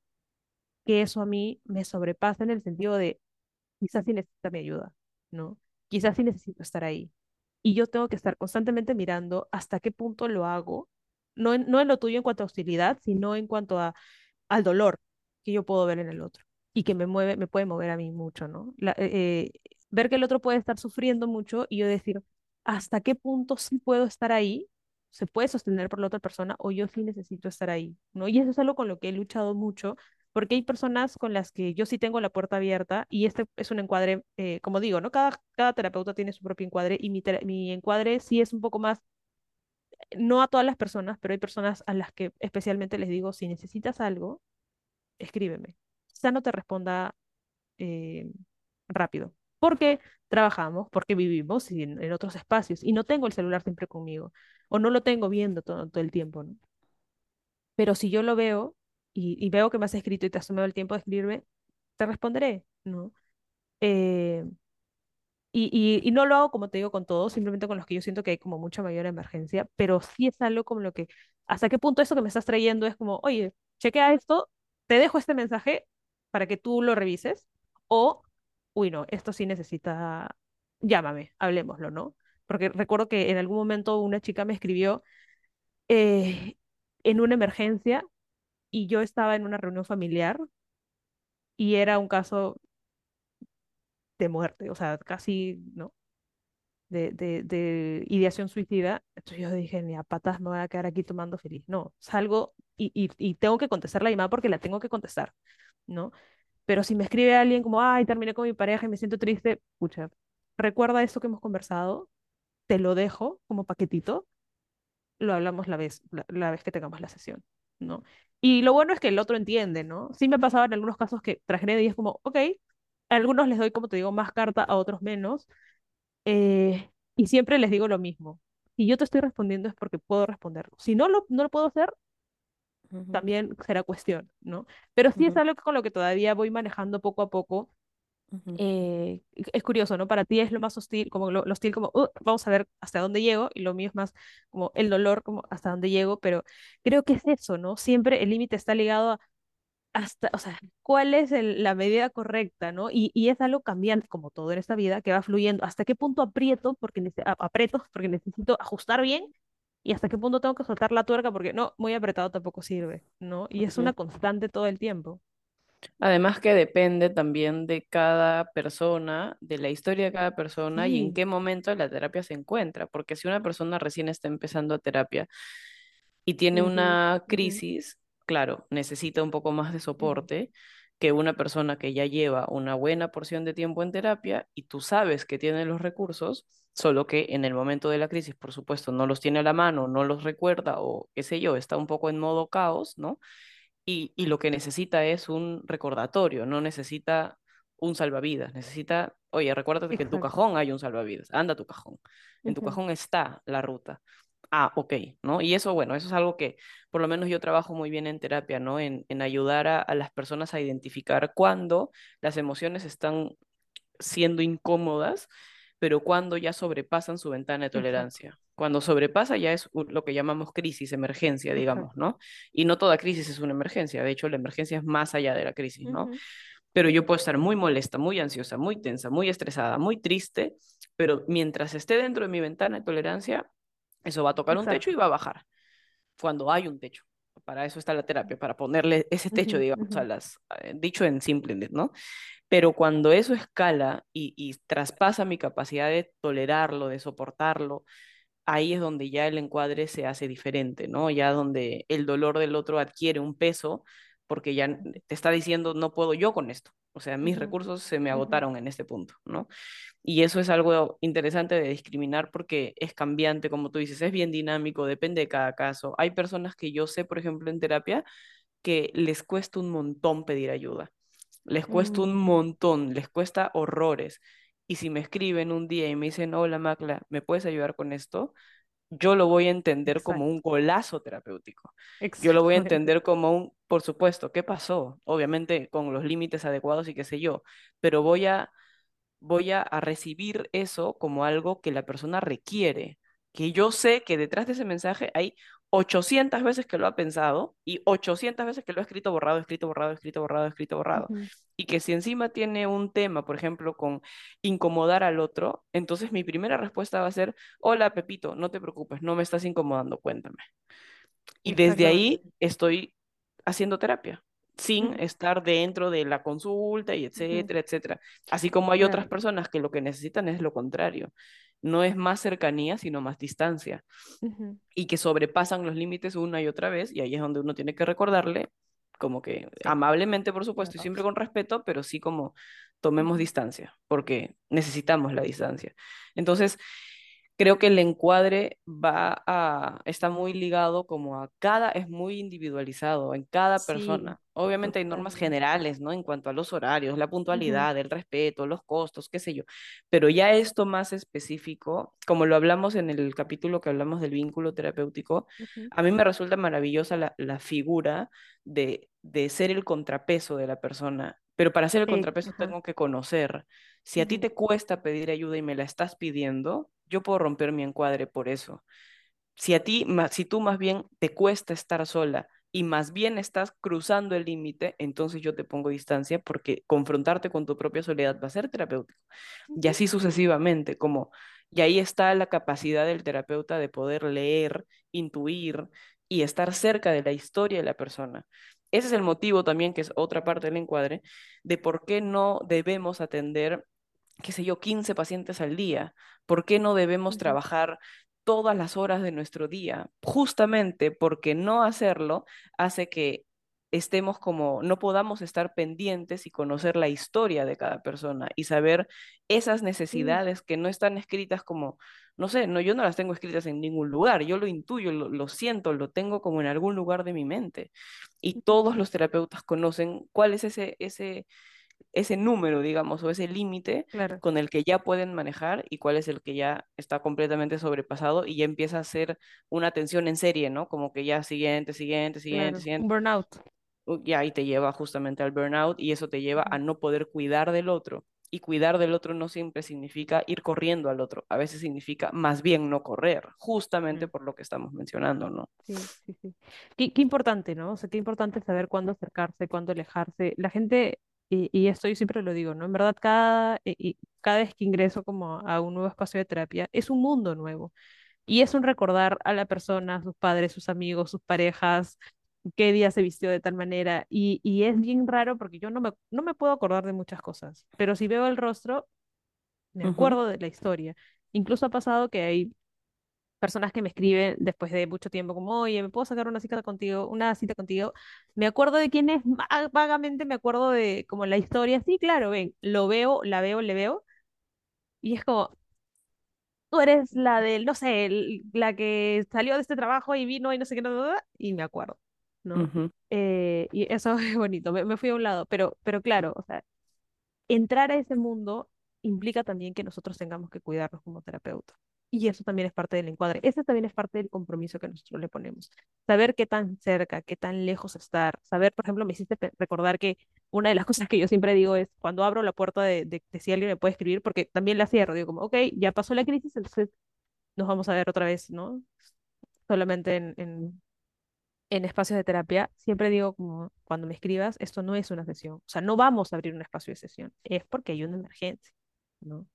que eso a mí me sobrepasa en el sentido de quizás sí necesita mi ayuda, ¿no? Quizás sí necesito estar ahí. Y yo tengo que estar constantemente mirando hasta qué punto lo hago, no en, no en lo tuyo en cuanto a hostilidad, sino en cuanto a, al dolor que yo puedo ver en el otro y que me mueve, me puede mover a mí mucho, ¿no? Eh, eh, ver que el otro puede estar sufriendo mucho y yo decir, ¿hasta qué punto sí puedo estar ahí? ¿Se puede sostener por la otra persona o yo sí necesito estar ahí, ¿no? Y eso es algo con lo que he luchado mucho porque hay personas con las que yo sí tengo la puerta abierta y este es un encuadre, eh, como digo, ¿no? Cada, cada terapeuta tiene su propio encuadre y mi, mi encuadre sí es un poco más, no a todas las personas, pero hay personas a las que especialmente les digo, si necesitas algo, escríbeme. Quizá no te responda eh, rápido, porque trabajamos, porque vivimos en, otros espacios y no tengo el celular siempre conmigo o no lo tengo viendo todo, el tiempo, ¿no? Pero si yo lo veo y, y veo que me has escrito y te has tomado el tiempo de escribirme, te responderé, ¿no? Eh, y, no lo hago como te digo con todos, simplemente con los que yo siento que hay como mucha mayor emergencia, pero sí es algo como lo que, hasta qué punto eso que me estás trayendo es como, oye, chequea esto, te dejo este mensaje para que tú lo revises, o, uy, no, esto sí necesita, llámame, hablemoslo, ¿no? porque recuerdo que en algún momento una chica me escribió eh, en una emergencia y yo estaba en una reunión familiar y era un caso de muerte, o sea, casi, ¿no? De, de, de ideación suicida. Entonces yo dije, ni a patas me voy a quedar aquí tomando feliz. No, salgo y, tengo que contestar la llamada porque la tengo que contestar, ¿no? Pero si me escribe alguien como, ay, terminé con mi pareja y me siento triste, escucha, recuerda esto que hemos conversado, te lo dejo como paquetito, lo hablamos la vez, la, vez que tengamos la sesión, ¿no? Y lo bueno es que el otro entiende, ¿no? Sí me ha pasado en algunos casos que tragedia y es como, ok, a algunos les doy, como te digo, más carta, a otros menos, eh, y siempre les digo lo mismo. Si yo te estoy respondiendo es porque puedo responderlo. Si no lo, no lo puedo hacer, también será cuestión, ¿no? Pero sí es algo con lo que todavía voy manejando poco a poco. Eh, es curioso, ¿no? Para ti es lo más hostil, como lo, lo hostil, como, "Uh, vamos a ver hasta dónde llego, y lo mío es más como el dolor, como hasta dónde llego, pero creo que es eso, ¿no? Siempre el límite está ligado a hasta, o sea, cuál es el- la medida correcta, ¿no? Y, y es algo cambiante, como todo en esta vida, que va fluyendo. ¿Hasta qué punto aprieto porque, aprieto porque necesito ajustar bien? ¿Y hasta qué punto tengo que soltar la tuerca? Porque no, muy apretado tampoco sirve, ¿no? Y es una constante todo el tiempo. Además que depende también de cada persona, de la historia de cada persona y en Sí, qué momento la terapia se encuentra, porque si una persona recién está empezando a terapia y tiene ujú, una ujú, crisis, claro, necesita un poco más de soporte que una persona que ya lleva una buena porción de tiempo en terapia y tú sabes que tiene los recursos, solo que en el momento de la crisis, por supuesto, no los tiene a la mano, no los recuerda o qué sé yo, está un poco en modo caos, ¿no? y, y lo que necesita es un recordatorio, no necesita un salvavidas, necesita, oye, recuérdate que en tu cajón hay un salvavidas, anda a tu cajón, en tu cajón está la ruta. Ah, ok, ¿no? Y eso, bueno, eso es algo que por lo menos yo trabajo muy bien en terapia, ¿no? En, en ayudar a, a las personas a identificar cuándo las emociones están siendo incómodas, pero cuando ya sobrepasan su ventana de tolerancia. Cuando sobrepasa ya es lo que llamamos crisis, emergencia, digamos. ¿no? Y no toda crisis es una emergencia, de hecho la emergencia es más allá de la crisis, ¿no? Pero yo puedo estar muy molesta, muy ansiosa, muy tensa, muy estresada, muy triste, pero mientras esté dentro de mi ventana de tolerancia, eso va a tocar un techo y va a bajar, cuando hay un techo. Para eso está la terapia, para ponerle ese techo, Ujú, digamos, a las, eh, dicho en simple, ¿no? Pero cuando eso escala y, y traspasa mi capacidad de tolerarlo, de soportarlo, ahí es donde ya el encuadre se hace diferente, ¿no? Ya donde el dolor del otro adquiere un peso porque ya te está diciendo, no puedo yo con esto. O sea, mis recursos se me agotaron en este punto, ¿no? Y eso es algo interesante de discriminar porque es cambiante, como tú dices, es bien dinámico, depende de cada caso. Hay personas que yo sé, por ejemplo, en terapia, que les cuesta un montón pedir ayuda les cuesta un Mm, montón, les cuesta horrores. Y si me escriben un día y me dicen, hola Macla, ¿me puedes ayudar con esto? Yo lo voy a entender como un golazo terapéutico. Yo lo voy a entender como un, por supuesto, ¿qué pasó? Obviamente con los límites adecuados y qué sé yo, pero voy a voy a, a recibir eso como algo que la persona requiere, que yo sé que detrás de ese mensaje hay 800 veces que lo ha pensado y 800 veces que lo ha escrito borrado, escrito borrado, escrito borrado, escrito borrado. Y que si encima tiene un tema, por ejemplo, con incomodar al otro, entonces mi primera respuesta va a ser, hola Pepito, no te preocupes, no me estás incomodando, cuéntame. Y desde ahí estoy haciendo terapia, sin estar dentro de la consulta y etcétera, etcétera. Así como hay otras personas que lo que necesitan es lo contrario. No es más cercanía, sino más distancia. Y que sobrepasan los límites una y otra vez, y ahí es donde uno tiene que recordarle, como que Sí, amablemente, por supuesto, y siempre con respeto, pero sí como tomemos distancia, porque necesitamos la distancia. Entonces, creo que el encuadre va a, está muy ligado como a cada, es muy individualizado en cada Sí, persona. Obviamente hay normas generales, ¿no? En cuanto a los horarios, la puntualidad, el respeto, los costos, qué sé yo. Pero ya esto más específico, como lo hablamos en el capítulo que hablamos del vínculo terapéutico, ujú. a mí me resulta maravillosa la, la figura de, de ser el contrapeso de la persona. Pero para ser el contrapeso ajá. tengo que conocer. Si a ti te cuesta pedir ayuda y me la estás pidiendo, yo puedo romper mi encuadre por eso. Si a ti, si tú más bien te cuesta estar sola y más bien estás cruzando el límite, entonces yo te pongo distancia porque confrontarte con tu propia soledad va a ser terapéutico. Y así sucesivamente, como Y ahí está la capacidad del terapeuta de poder leer, intuir y estar cerca de la historia de la persona. Ese es el motivo también, que es otra parte del encuadre, de por qué no debemos atender qué sé yo, 15 pacientes al día? ¿Por qué no debemos trabajar todas las horas de nuestro día? Justamente porque no hacerlo hace que estemos como, no podamos estar pendientes y conocer la historia de cada persona y saber esas necesidades que no están escritas como, no sé, no, yo no las tengo escritas en ningún lugar, yo lo intuyo, lo, lo siento, lo tengo como en algún lugar de mi mente. Y todos los terapeutas conocen cuál es ese, ese, ese número, digamos, o ese límite Claro, con el que ya pueden manejar y cuál es el que ya está completamente sobrepasado y ya empieza a ser una atención en serie, ¿no? Como que ya siguiente, siguiente, siguiente, claro. Un siguiente, burnout. ya ahí te lleva justamente al burnout y eso te lleva a no poder cuidar del otro. Y cuidar del otro no siempre significa ir corriendo al otro, a veces significa más bien no correr, justamente por lo que estamos mencionando, ¿no? Sí, sí, sí. Qué, qué importante, ¿no? O sea, qué importante saber cuándo acercarse, cuándo alejarse. La gente, y, y esto yo siempre lo digo, ¿no? En verdad, cada, y- y cada vez que ingreso como a un nuevo espacio de terapia, es un mundo nuevo. Y es un recordar a la persona, a sus padres, sus amigos, sus parejas, qué día se vistió de tal manera. Y, y es bien raro porque yo no me, no me puedo acordar de muchas cosas, pero si veo el rostro, me acuerdo de la historia. Incluso ha pasado que hay personas que me escriben después de mucho tiempo, como, oye, ¿me puedo sacar una cita contigo? Una cita contigo. Me acuerdo de quién es, va- vagamente me acuerdo de como la historia. Sí, claro, ven, lo veo, la veo, le veo. Y es como, tú eres la del, no sé, el- la que salió de este trabajo y vino y no sé qué, no", y me acuerdo, ¿no? Eh, y eso es bonito, me, me fui a un lado, pero, pero claro, o sea, entrar a ese mundo implica también que nosotros tengamos que cuidarnos como terapeutas. Y eso también es parte del encuadre. Ese también es parte del compromiso que nosotros le ponemos. Saber qué tan cerca, qué tan lejos estar. Saber, por ejemplo, me hiciste recordar que una de las cosas que yo siempre digo es cuando abro la puerta de, de, de si alguien me puede escribir, porque también la cierro, digo como, ok, ya pasó la crisis, entonces nos vamos a ver otra vez, ¿no? Solamente en, en, en espacios de terapia, siempre digo como cuando me escribas, esto no es una sesión, o sea, no vamos a abrir un espacio de sesión, es porque hay una emergencia, ¿no?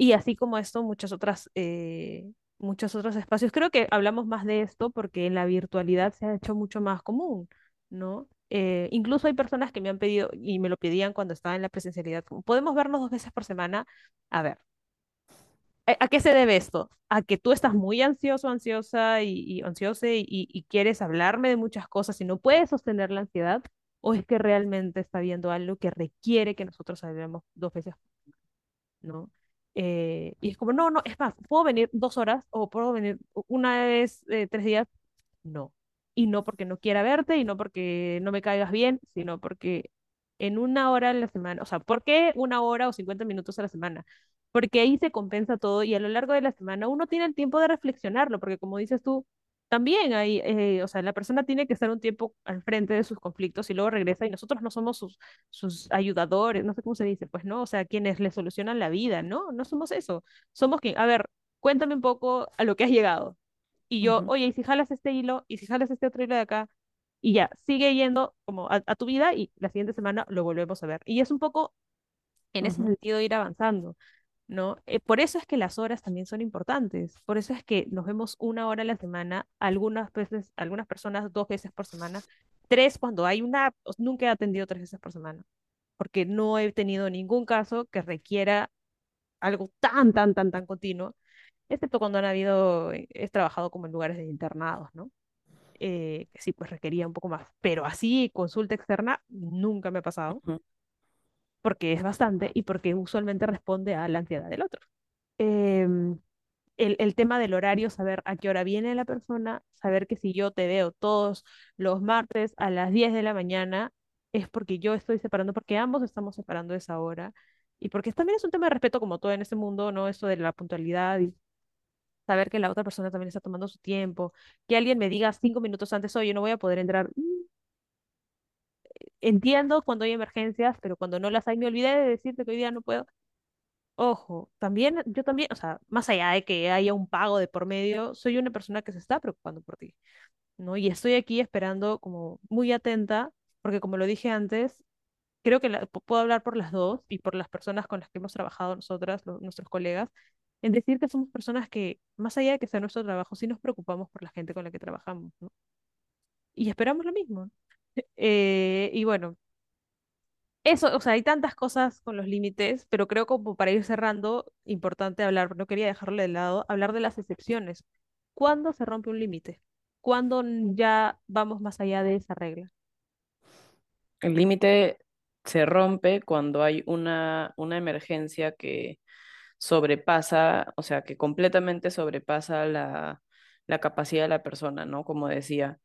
Y así como esto, muchas otras, eh, muchos otros espacios. Creo que hablamos más de esto porque en la virtualidad se ha hecho mucho más común, ¿no? Eh, incluso hay personas que me han pedido y me lo pedían cuando estaba en la presencialidad, ¿podemos vernos dos veces por semana? A ver, ¿A qué se debe esto? A que tú estás muy ansioso, ansiosa y, y ansiosa y- y quieres hablarme de muchas cosas y no puedes sostener la ansiedad, o es que realmente está viendo algo que requiere que nosotros hablemos dos veces, ¿no? Eh, y es como, no, no, es más, ¿puedo venir dos horas o puedo venir una vez eh, tres días? No. Y no porque no quiera verte y no porque no me caigas bien, sino porque en una hora a la semana, o sea, ¿por qué una hora o 50 minutos a la semana? Porque ahí se compensa todo y a lo largo de la semana uno tiene el tiempo de reflexionarlo, porque como dices tú, también hay, eh, o sea, la persona tiene que estar un tiempo al frente de sus conflictos y luego regresa y nosotros no somos sus, sus ayudadores, no sé cómo se dice, pues no, o sea, quienes le solucionan la vida, ¿no? No somos eso. Somos quien, a ver, cuéntame un poco a lo que has llegado y yo, ujú, oye, ¿y si jalas este hilo? ¿Y si jalas este otro hilo de acá? Y ya, sigue yendo como a, a tu vida y la siguiente semana lo volvemos a ver. Y es un poco en ese ujú, sentido ir avanzando, ¿no? Eh, por eso es que las horas también son importantes. Por eso es que nos vemos una hora a la semana, algunas veces, algunas personas dos veces por semana, tres cuando hay una, nunca he atendido tres veces por semana, porque no he tenido ningún caso que requiera algo tan, tan, tan, tan continuo, excepto cuando han habido, eh, he trabajado como en lugares de internados, ¿no? eh, que sí, pues requería un poco más. Pero así, consulta externa, nunca me ha pasado, porque es bastante y porque usualmente responde a la ansiedad del otro. Em, el, el tema del horario, saber a qué hora viene la persona, saber que si yo te veo todos los martes a las 10 de la mañana, es porque yo estoy separando, porque ambos estamos separando esa hora. Y porque también es un tema de respeto como todo en este mundo, ¿no? Eso de la puntualidad y saber que la otra persona también está tomando su tiempo, que alguien me diga cinco minutos antes, oye, no voy a poder entrar. Entiendo cuando hay emergencias, pero cuando no las hay, me olvidé de decirte que hoy día no puedo. Ojo, también, yo también, o sea, más allá de que haya un pago de por medio, soy una persona que se está preocupando por ti, ¿no? Y estoy aquí esperando como muy atenta, porque como lo dije antes, creo que puedo hablar por las dos y por las personas con las que hemos trabajado nosotras, nuestros colegas en decir que somos personas que, más allá de que sea nuestro trabajo, sí nos preocupamos por la gente con la que trabajamos, ¿no? Y esperamos lo mismo. Eh, y bueno, eso, o sea, hay tantas cosas con los límites, pero creo como para ir cerrando, importante hablar, no quería dejarlo de lado, hablar de las excepciones. ¿Cuándo se rompe un límite? ¿Cuándo ya vamos más allá de esa regla? El límite se rompe cuando hay una, una emergencia que sobrepasa, o sea, que completamente sobrepasa la, la capacidad de la persona, ¿no? Como decía,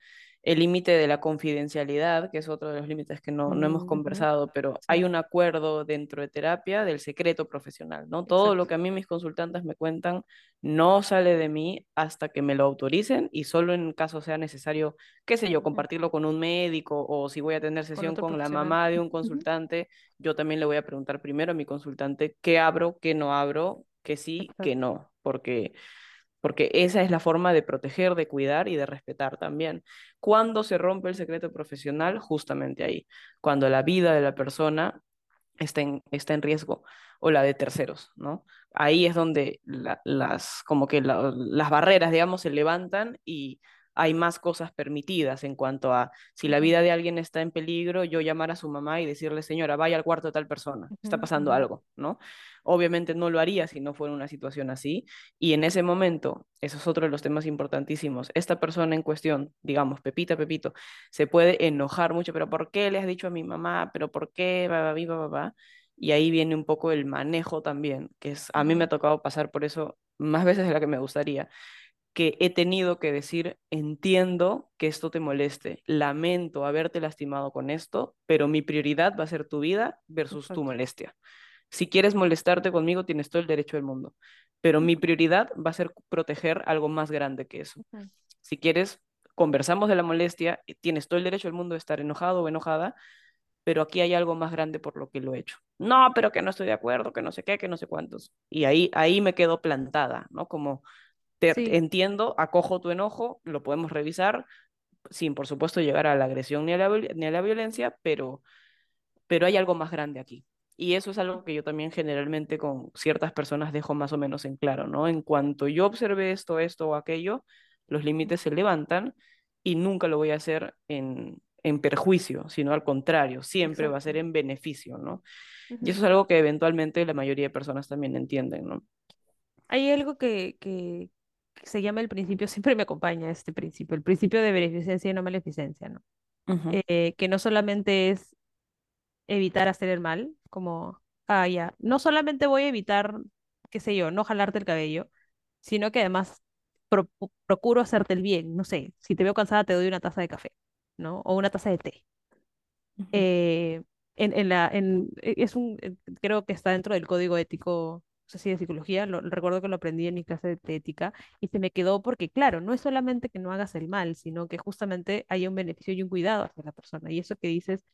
el límite de la confidencialidad, que es otro de los límites que no, no hemos Ujú, conversado, pero hay un acuerdo dentro de terapia del secreto profesional, ¿no? Todo lo que a mí mis consultantes me cuentan no sale de mí hasta que me lo autoricen y solo en caso sea necesario, qué sé yo, compartirlo con un médico o si voy a tener sesión con la mamá de un consultante, yo también le voy a preguntar primero a mi consultante qué abro, qué no abro, qué sí, qué Exacto. no, porque porque esa es la forma de proteger, de cuidar y de respetar también. ¿Cuándo se rompe el secreto profesional? Justamente ahí, cuando la vida de la persona está en, está en riesgo o la de terceros, ¿no? Ahí es donde la, las, como que la, las barreras, digamos, se levantan y hay más cosas permitidas en cuanto a si la vida de alguien está en peligro, yo llamar a su mamá y decirle, señora, vaya al cuarto de tal persona, está pasando algo, ¿no? Obviamente no lo haría si no fuera una situación así, y en ese momento, eso es otro de los temas importantísimos, esta persona en cuestión, digamos, Pepita, Pepito, se puede enojar mucho, pero ¿por qué le has dicho a mi mamá? ¿Pero por qué? Va, va, va, va, va. Y ahí viene un poco el manejo también, que es, a mí me ha tocado pasar por eso más veces de la que me gustaría, que he tenido que decir, entiendo que esto te moleste, lamento haberte lastimado con esto, pero mi prioridad va a ser tu vida versus tu molestia. Si quieres molestarte conmigo, tienes todo el derecho del mundo, pero mi prioridad va a ser proteger algo más grande que eso. Si quieres, conversamos de la molestia, tienes todo el derecho del mundo de estar enojado o enojada, pero aquí hay algo más grande por lo que lo he hecho. No, pero que no estoy de acuerdo, que no sé qué, que no sé cuántos. Y ahí, ahí me quedo plantada, ¿no? Como te, Sí. entiendo, acojo tu enojo, lo podemos revisar, sin por supuesto llegar a la agresión ni a la, ni a la violencia, pero, pero hay algo más grande aquí. Y eso es algo que yo también generalmente con ciertas personas dejo más o menos en claro, ¿no? En cuanto yo observe esto, esto o aquello, los límites se levantan y nunca lo voy a hacer en, en perjuicio, sino al contrario, siempre va a ser Exacto. en beneficio, ¿no? Y Ujú. eso es algo que eventualmente la mayoría de personas también entienden, ¿no? Hay algo que, que se llama el principio, siempre me acompaña este principio, el principio de beneficencia y no maleficencia, ¿no? Eh, que no solamente es evitar hacer el mal, como, ah, ya, no solamente voy a evitar, qué sé yo, no jalarte el cabello, sino que además pro- procuro hacerte el bien, no sé, si te veo cansada te doy una taza de café, ¿no? O una taza de té. eh, en, en la, en, e- es un, eh, creo que está dentro del código ético, no sé si de psicología, lo, recuerdo que lo aprendí en mi clase de ética y se me quedó porque, claro, no es solamente que no hagas el mal, sino que justamente haya un beneficio y un cuidado hacia la persona. Y eso que dices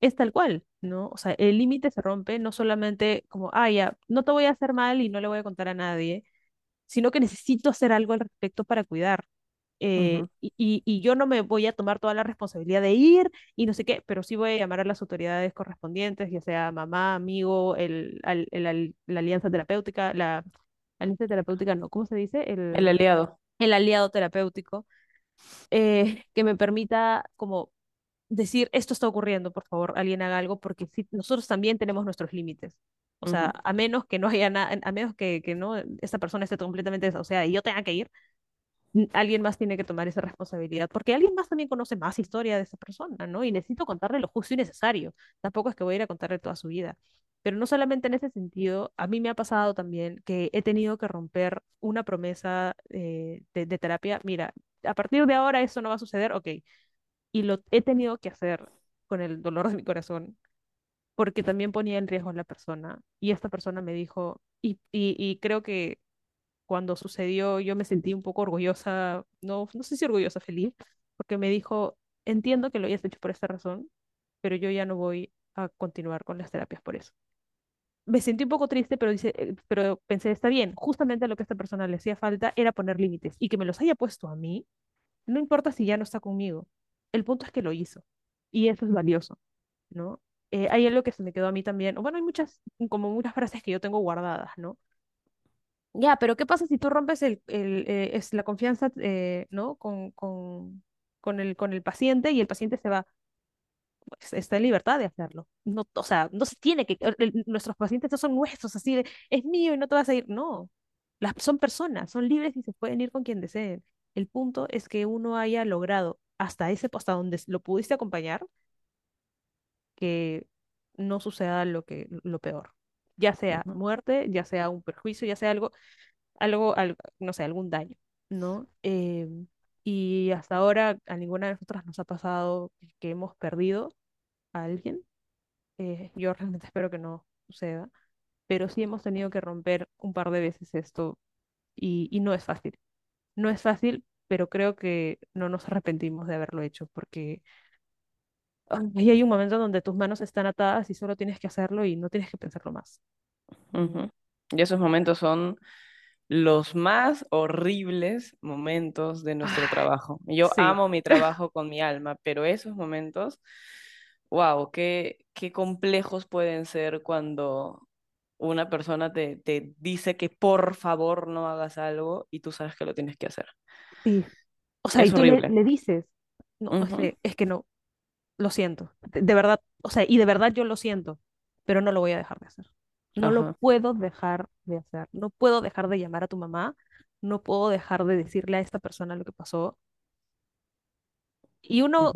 es tal cual, ¿no? O sea, el límite se rompe no solamente como, ah, ya, no te voy a hacer mal y no le voy a contar a nadie, sino que necesito hacer algo al respecto para cuidar. Eh, ujú, y, y- y yo no me voy a tomar toda la responsabilidad de ir y no sé qué, pero sí voy a llamar a las autoridades correspondientes, ya sea mamá, amigo, el, al- el al- la alianza terapéutica, la alianza terapéutica, no, ¿cómo se dice? El El, aliado. el aliado terapéutico, eh, que me permita como decir, esto está ocurriendo, por favor, alguien haga algo, porque nosotros también tenemos nuestros límites. O sea, ujú, a menos que no haya nada, a menos que, que no, esta persona esté completamente desahuciada y yo tenga que ir, alguien más tiene que tomar esa responsabilidad, porque alguien más también conoce más historia de esa persona, ¿no? Y necesito contarle lo justo y necesario. Tampoco es que voy a ir a contarle toda su vida. Pero no solamente en ese sentido, a mí me ha pasado también que he tenido que romper una promesa eh, de, terapia. Mira, a partir de ahora eso no va a suceder, ok. Y lo he tenido que hacer con el dolor de mi corazón, porque también ponía en riesgo a la persona. Y esta persona me dijo, y creo que cuando sucedió yo me sentí un poco orgullosa, no, no sé si orgullosa, feliz, porque me dijo, entiendo que lo hayas hecho por esta razón, pero yo ya no voy a continuar con las terapias por eso. Me sentí un poco triste, pero, dice, eh, pero pensé, está bien, justamente lo que a esta persona le hacía falta era poner límites y que me los haya puesto a mí, no importa si ya no está conmigo, el punto es que lo hizo y eso es valioso, ¿no? Eh, hay algo que se me quedó a mí también, bueno, hay muchas, como muchas frases que yo tengo guardadas, ¿no? Ya, pero ¿qué pasa si tú rompes el, el, eh, es la confianza, eh, ¿no? Con, con, con el, con el paciente y el paciente se va, pues, está en libertad de hacerlo. No, o sea, no se tiene que, nuestros pacientes no son nuestros, así de, es mío y no te vas a ir. No, las, son personas, son libres y se pueden ir con quien deseen. El punto es que uno haya logrado hasta ese, hasta donde lo pudiste acompañar, que no suceda lo que, lo peor. Ya sea Ujú, muerte, ya sea un perjuicio, ya sea algo algo, al- no sé, algún daño, ¿no? Eh, y hasta ahora a ninguna de nosotras nos ha pasado que hemos perdido a alguien. Eh, yo realmente espero que no suceda, pero sí hemos tenido que romper un par de veces esto y, y no es fácil. No es fácil, pero creo que no nos arrepentimos de haberlo hecho porque ahí hay un momento donde tus manos están atadas y solo tienes que hacerlo y no tienes que pensarlo más. ujú. Y esos momentos son los más horribles momentos de nuestro Ay, trabajo. Yo sí, amo mi trabajo con mi alma, pero esos momentos, wow, qué, qué complejos pueden ser cuando una persona te, te dice que por favor no hagas algo y tú sabes que lo tienes que hacer. sí. O sea, y Es tú le, le dices, no, es Ujú, que, es que no, lo siento, de, verdad, o sea, y de verdad yo lo siento, pero no lo voy a dejar de hacer. No lo puedo dejar de hacer. No puedo dejar de llamar a tu mamá, no puedo dejar de decirle a esta persona lo que pasó. Y uno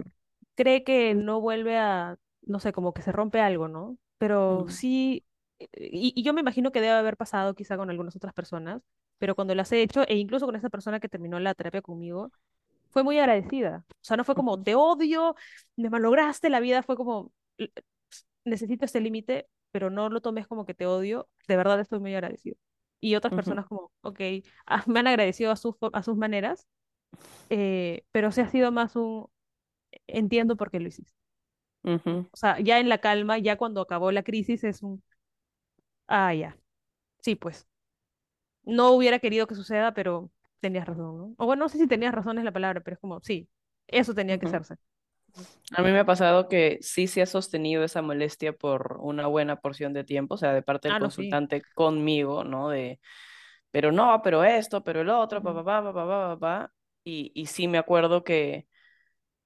cree que no vuelve a, no sé, como que se rompe algo, ¿no? Pero sí, eh, y, y yo me imagino que debe haber pasado quizá con algunas otras personas, pero cuando las he hecho, e incluso con esta persona que terminó la terapia conmigo, fue muy agradecida. O sea, no fue como, te odio, me malograste la vida, fue como, "L- necesito este límite, pero no lo tomes como que te odio, de verdad estoy muy agradecido. Y otras ujú, personas como, ok, ah, me han agradecido a sus, a sus maneras, eh, pero se ha sido más un, entiendo por qué lo hiciste. ujú, O sea, ya en la calma, ya cuando acabó la crisis, es un, ah, ya, sí, pues, no hubiera querido que suceda, pero tenías razón, ¿no? O bueno, no sé si tenías razón es la palabra, pero es como, sí, eso tenía que hacerse. A mí me ha pasado que sí se ha sostenido esa molestia por una buena porción de tiempo, o sea, de parte del Ah, no, sí. consultante conmigo, ¿no? De, pero no, pero esto, pero el otro, pa, Ujú, pa, pa, pa, pa, pa, pa, pa. Y, y sí me acuerdo que,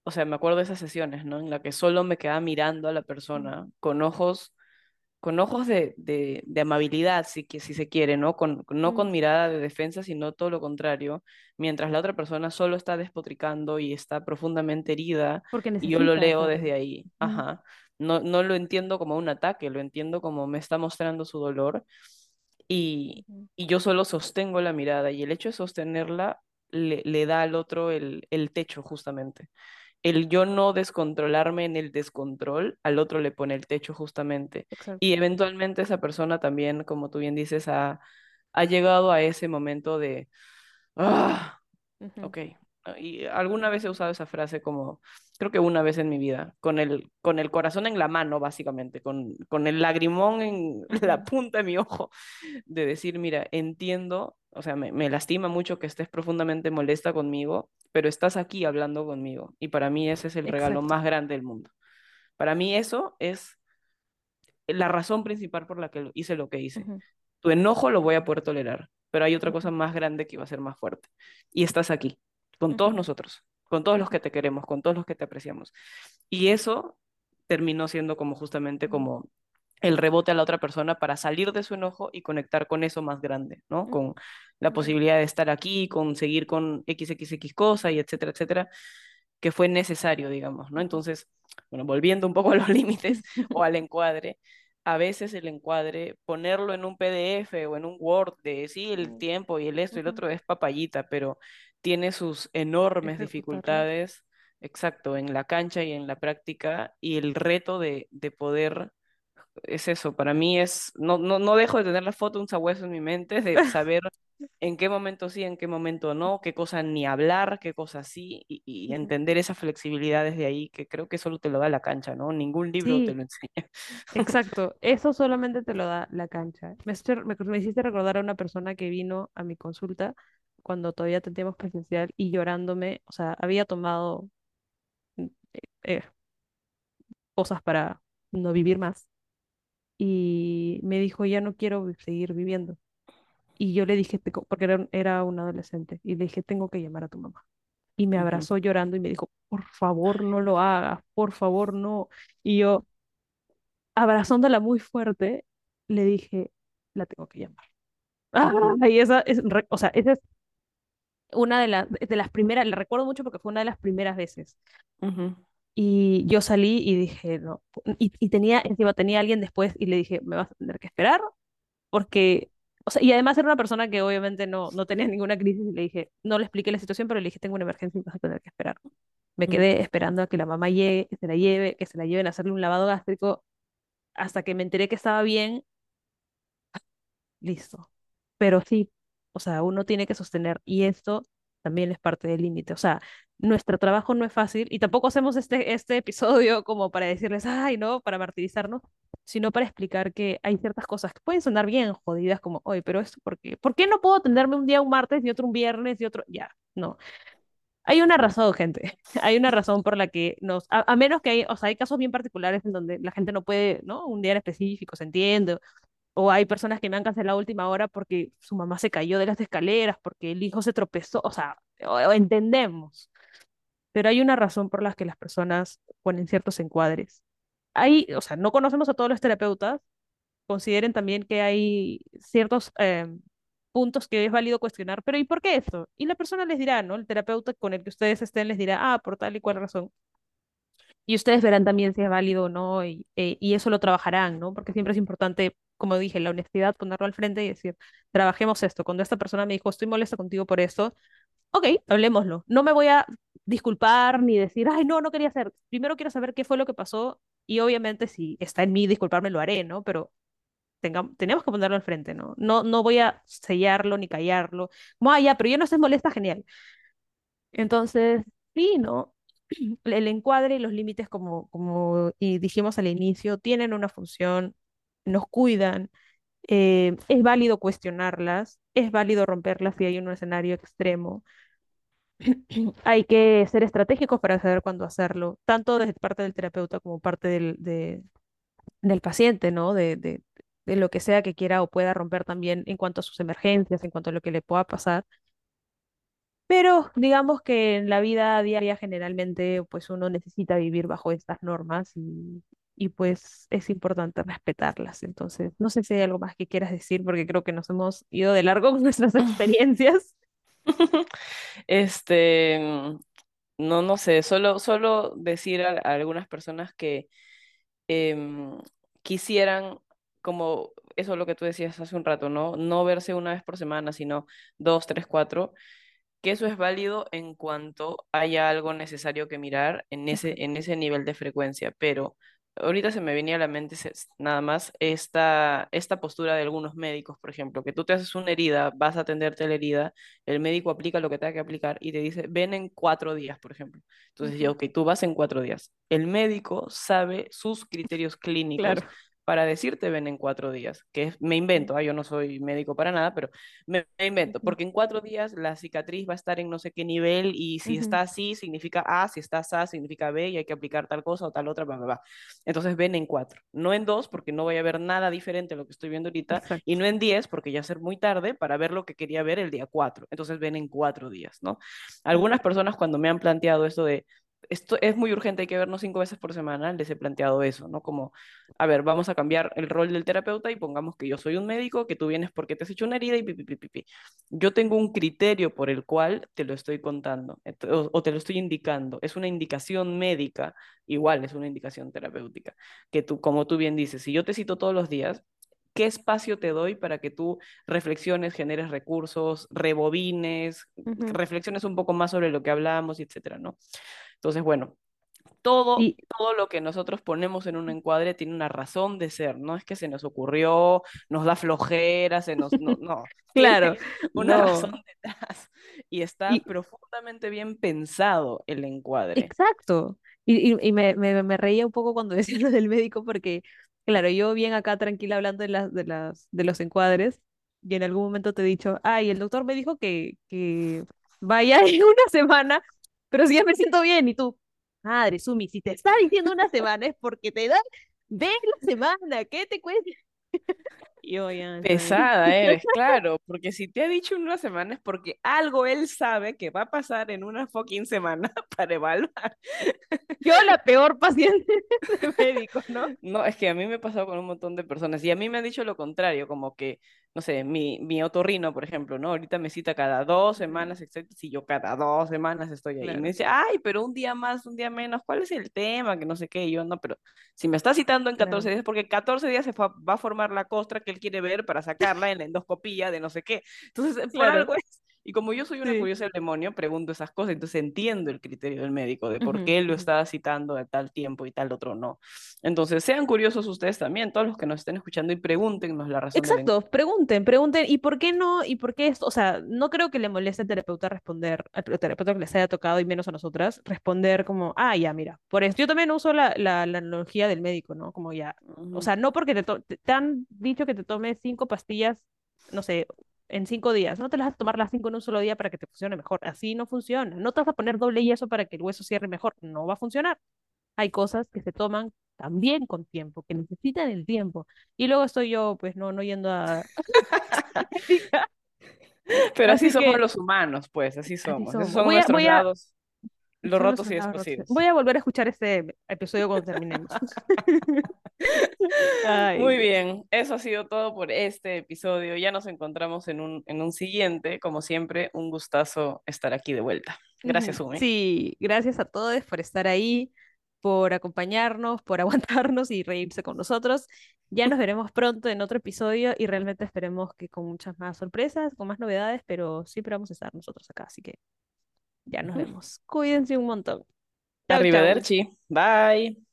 o sea, me acuerdo de esas sesiones, ¿no? En la que solo me quedaba mirando a la persona con ojos con ojos de, de, de amabilidad, si, que, si se quiere, ¿no? Con, no con mirada de defensa, sino todo lo contrario, mientras la otra persona solo está despotricando y está profundamente herida, Porque y yo lo leo desde ahí, ajá. No, no lo entiendo como un ataque, lo entiendo como me está mostrando su dolor y, y yo solo sostengo la mirada y el hecho de sostenerla le, le da al otro el, el techo justamente el yo no descontrolarme en el descontrol, al otro le pone el techo justamente. Exacto. Y eventualmente esa persona también, como tú bien dices, ha, ha llegado a ese momento de, ah, ok. Y alguna vez he usado esa frase como, creo que una vez en mi vida, con el, con el corazón en la mano, básicamente, con, con el lagrimón en la punta de mi ojo, de decir, mira, entiendo, o sea, me, me lastima mucho que estés profundamente molesta conmigo, pero estás aquí hablando conmigo. Y para mí ese es el regalo más grande del mundo. Para mí eso es la razón principal por la que hice lo que hice. Tu enojo lo voy a poder tolerar, pero hay otra cosa más grande que va a ser más fuerte. Y estás aquí, con todos nosotros, con todos los que te queremos, con todos los que te apreciamos. Y eso terminó siendo como justamente como el rebote a la otra persona para salir de su enojo y conectar con eso más grande, ¿no? Con la posibilidad de estar aquí, con seguir con XXX cosa y etcétera, etcétera, que fue necesario, digamos, ¿no? Entonces, bueno, volviendo un poco a los límites o al encuadre, a veces el encuadre, ponerlo en un PDF o en un Word de sí, el tiempo y el esto y el otro es papayita, pero tiene sus enormes dificultades, exacto, en la cancha y en la práctica y el reto de, de poder es eso, para mí es, no, no, no dejo de tener la foto un sabueso en mi mente, de saber en qué momento sí, en qué momento no, qué cosa ni hablar, qué cosa sí, y, y entender esa flexibilidad desde ahí, que creo que solo te lo da la cancha, ¿no? Ningún libro te Sí, lo enseña. exacto. Eso solamente te lo da la cancha. Me, me, me hiciste recordar a una persona que vino a mi consulta cuando todavía teníamos presencial y llorándome, o sea, había tomado mm, eh, cosas para no vivir más y me dijo, ya no quiero seguir viviendo. Y yo le dije, porque era, era un adolescente, y le dije, tengo que llamar a tu mamá. Y me abrazó llorando y me dijo, por favor, no lo hagas, por favor, no. Y yo, abrazándola muy fuerte, le dije, la tengo que llamar. Ah, y esa es, o sea, esa es una de, las de las primeras, le recuerdo mucho porque fue una de las primeras veces. Y yo salí y dije, no, y, y tenía, encima tenía alguien después y le dije, me vas a tener que esperar porque, o sea, y además era una persona que obviamente no, no tenía ninguna crisis y le dije, no le expliqué la situación, pero le dije, tengo una emergencia y vas a tener que esperar. Me quedé esperando a que la mamá llegue, que se la lleve, que se la lleven a hacerle un lavado gástrico, hasta que me enteré que estaba bien, listo. Pero sí, o sea, uno tiene que sostener y esto también es parte del límite. O sea, nuestro trabajo no es fácil y tampoco hacemos este, este episodio como para decirles, ay, no, para martirizarnos, sino para explicar que hay ciertas cosas que pueden sonar bien jodidas, como, oye, pero esto, ¿por qué? ¿Por qué no puedo atenderme un día un martes y otro un viernes y otro? Ya, no. Hay una razón, gente. Hay una razón por la que nos, a, a menos que hay, o sea, hay casos bien particulares en donde la gente no puede, ¿no? Un día en específico, se entiende, o hay personas que me han cancelado a última hora porque su mamá se cayó de las escaleras, porque el hijo se tropezó, o sea, entendemos, pero hay una razón por la que las personas ponen ciertos encuadres. Hay, o sea, no conocemos a todos los terapeutas, consideren también que hay ciertos eh, puntos que es válido cuestionar, pero ¿y por qué esto? Y la persona les dirá, ¿no? El terapeuta con el que ustedes estén les dirá, ah, por tal y cual razón. Y ustedes verán también si es válido o no, y, eh, y eso lo trabajarán, ¿no? Porque siempre es importante, como dije, la honestidad, ponerlo al frente y decir, trabajemos esto. Cuando esta persona me dijo, estoy molesta contigo por esto, ok, hablemoslo. No me voy a disculpar ni decir, ay, no, no quería hacer. Primero quiero saber qué fue lo que pasó y obviamente si está en mí disculparme, lo haré, ¿no? Pero tenga- tenemos que ponerlo al frente, ¿no? No, no voy a sellarlo ni callarlo. Como, ah, ya, pero yo no estés molesta, genial. Entonces, sí, ¿no? El encuadre y los límites, como, como dijimos al inicio, tienen una función, nos cuidan, eh, es válido cuestionarlas, es válido romperlas si hay un escenario extremo. Hay que ser estratégicos para saber cuándo hacerlo, tanto desde parte del terapeuta como parte del, de- del paciente, ¿no? De, de, de lo que sea que quiera o pueda romper también en cuanto a sus emergencias, en cuanto a lo que le pueda pasar. Pero digamos que en la vida diaria generalmente pues uno necesita vivir bajo estas normas y, y pues es importante respetarlas. Entonces, no sé si hay algo más que quieras decir porque creo que nos hemos ido de largo con nuestras experiencias. Este, no, no sé, solo, solo decir a, a algunas personas que em, quisieran, como eso es lo que tú decías hace un rato, ¿no? No verse una vez por semana, sino dos, tres, cuatro, que eso es válido en cuanto haya algo necesario que mirar en ese, en ese nivel de frecuencia, pero ahorita se me venía a la mente nada más esta, esta postura de algunos médicos, por ejemplo, que tú te haces una herida, vas a atenderte la herida, el médico aplica lo que tenga que aplicar y te dice, ven en cuatro días, por ejemplo. Entonces, ya, ok, tú vas en cuatro días. El médico sabe sus criterios clínicos Claro. Para decirte ven en cuatro días, que es- me invento, ah, Yo no soy médico para nada, pero me, me invento, porque en cuatro días la cicatriz va a estar en no sé qué nivel y si está así significa A, si está A significa B y hay que aplicar tal cosa o tal otra, bla, bla, bla. Entonces ven en cuatro, no en dos porque no voy a ver nada diferente a lo que estoy viendo ahorita y no en diez porque ya ser muy tarde para ver lo que quería ver el día cuatro. Entonces ven en cuatro días, ¿no? Algunas personas cuando me han planteado esto de esto es muy urgente, hay que vernos cinco veces por semana, les he planteado eso, ¿no? Como, a ver, vamos a cambiar el rol del terapeuta y pongamos que yo soy un médico, que tú vienes porque te has hecho una herida y pi, pi, pi, pi, pi. Yo tengo un criterio por el cual te lo estoy contando o, o te lo estoy indicando. Es una indicación médica, igual es una indicación terapéutica, que tú, como tú bien dices, si yo te cito todos los días, ¿qué espacio te doy para que tú reflexiones, generes recursos, rebobines, reflexiones un poco más sobre lo que hablamos, etcétera, ¿no? Entonces, bueno, todo, Y todo lo que nosotros ponemos en un encuadre tiene una razón de ser, no es que se nos ocurrió, nos da flojera, se nos, no, no, claro, una razón no. detrás y está Y profundamente bien pensado el encuadre. exacto. Y, y, y me, me, me reía un poco cuando decías lo del médico porque, claro, yo bien acá tranquila hablando de las, de las, de los encuadres y en algún momento te he dicho, ay, el doctor me dijo que, que vaya en una semana, pero si ya me siento bien y tú, madre, Sumi, si te está diciendo una semana es porque te da, ve la semana, ¿qué te cuesta? Bien. Pesada eres, claro, porque si te ha dicho en una semana es porque algo él sabe que va a pasar en una fucking semana para evaluar. Yo la peor paciente de médico, ¿no? No, es que a mí me ha pasado con un montón de personas y a mí me han dicho lo contrario, como que, no sé, mi, mi otorrino, por ejemplo, ¿no? Ahorita me cita cada dos semanas, etcétera, si yo cada dos semanas estoy ahí. Y Claro. me dice, ay, pero un día más, un día menos, ¿cuál es el tema? Que no sé qué, y yo no, pero si me está citando en 14 Claro. días, porque en 14 días se va a formar la costra que él quiere ver para sacarla en la endoscopía de no sé qué. Entonces, por Claro. algo es. Y como yo soy una Sí. curiosa del demonio, pregunto esas cosas, entonces entiendo el criterio del médico de por Ujú, qué lo ujú. está citando de tal tiempo y tal otro no. Entonces, sean curiosos ustedes también, todos los que nos estén escuchando y pregúntenos la razón Exacto, pregunten, pregunten, ¿y por qué no? ¿Y por qué esto? O sea, no creo que le moleste al terapeuta responder, al terapeuta que les haya tocado y menos a nosotras, responder como, ah, ya, mira, por eso. Yo también uso la, la, la analogía del médico, ¿no? Como ya, o Ujú. sea, no porque te, te, te han dicho que te tomes cinco pastillas, no sé, en cinco días, no te las vas a tomar las cinco en un solo día para que te funcione mejor, así no funciona, no te vas a poner doble yeso para que el hueso cierre mejor, no va a funcionar. Hay cosas que se toman también con tiempo, que necesitan el tiempo. Y luego estoy yo, pues, no, no yendo a... Pero así, Así somos que- los humanos, pues, así Así somos. somos. Esos son Voy a- nuestros voy a- lados, los Son rotos y nuestros lados rotos. descosidos. Voy a volver a escuchar este episodio cuando terminemos. Ay, Muy bien, eso ha sido todo por este episodio. Ya nos encontramos en un, en un siguiente. Como siempre, un gustazo estar aquí de vuelta. Gracias. Umi. Sí, gracias a todos por estar ahí, por acompañarnos, por aguantarnos y reírse con nosotros. Ya nos veremos pronto en otro episodio y realmente esperemos que con muchas más sorpresas, con más novedades, pero siempre vamos a estar nosotros acá, así que ya nos vemos. Cuídense un montón. Chau, chau. Arrivederci. Bye.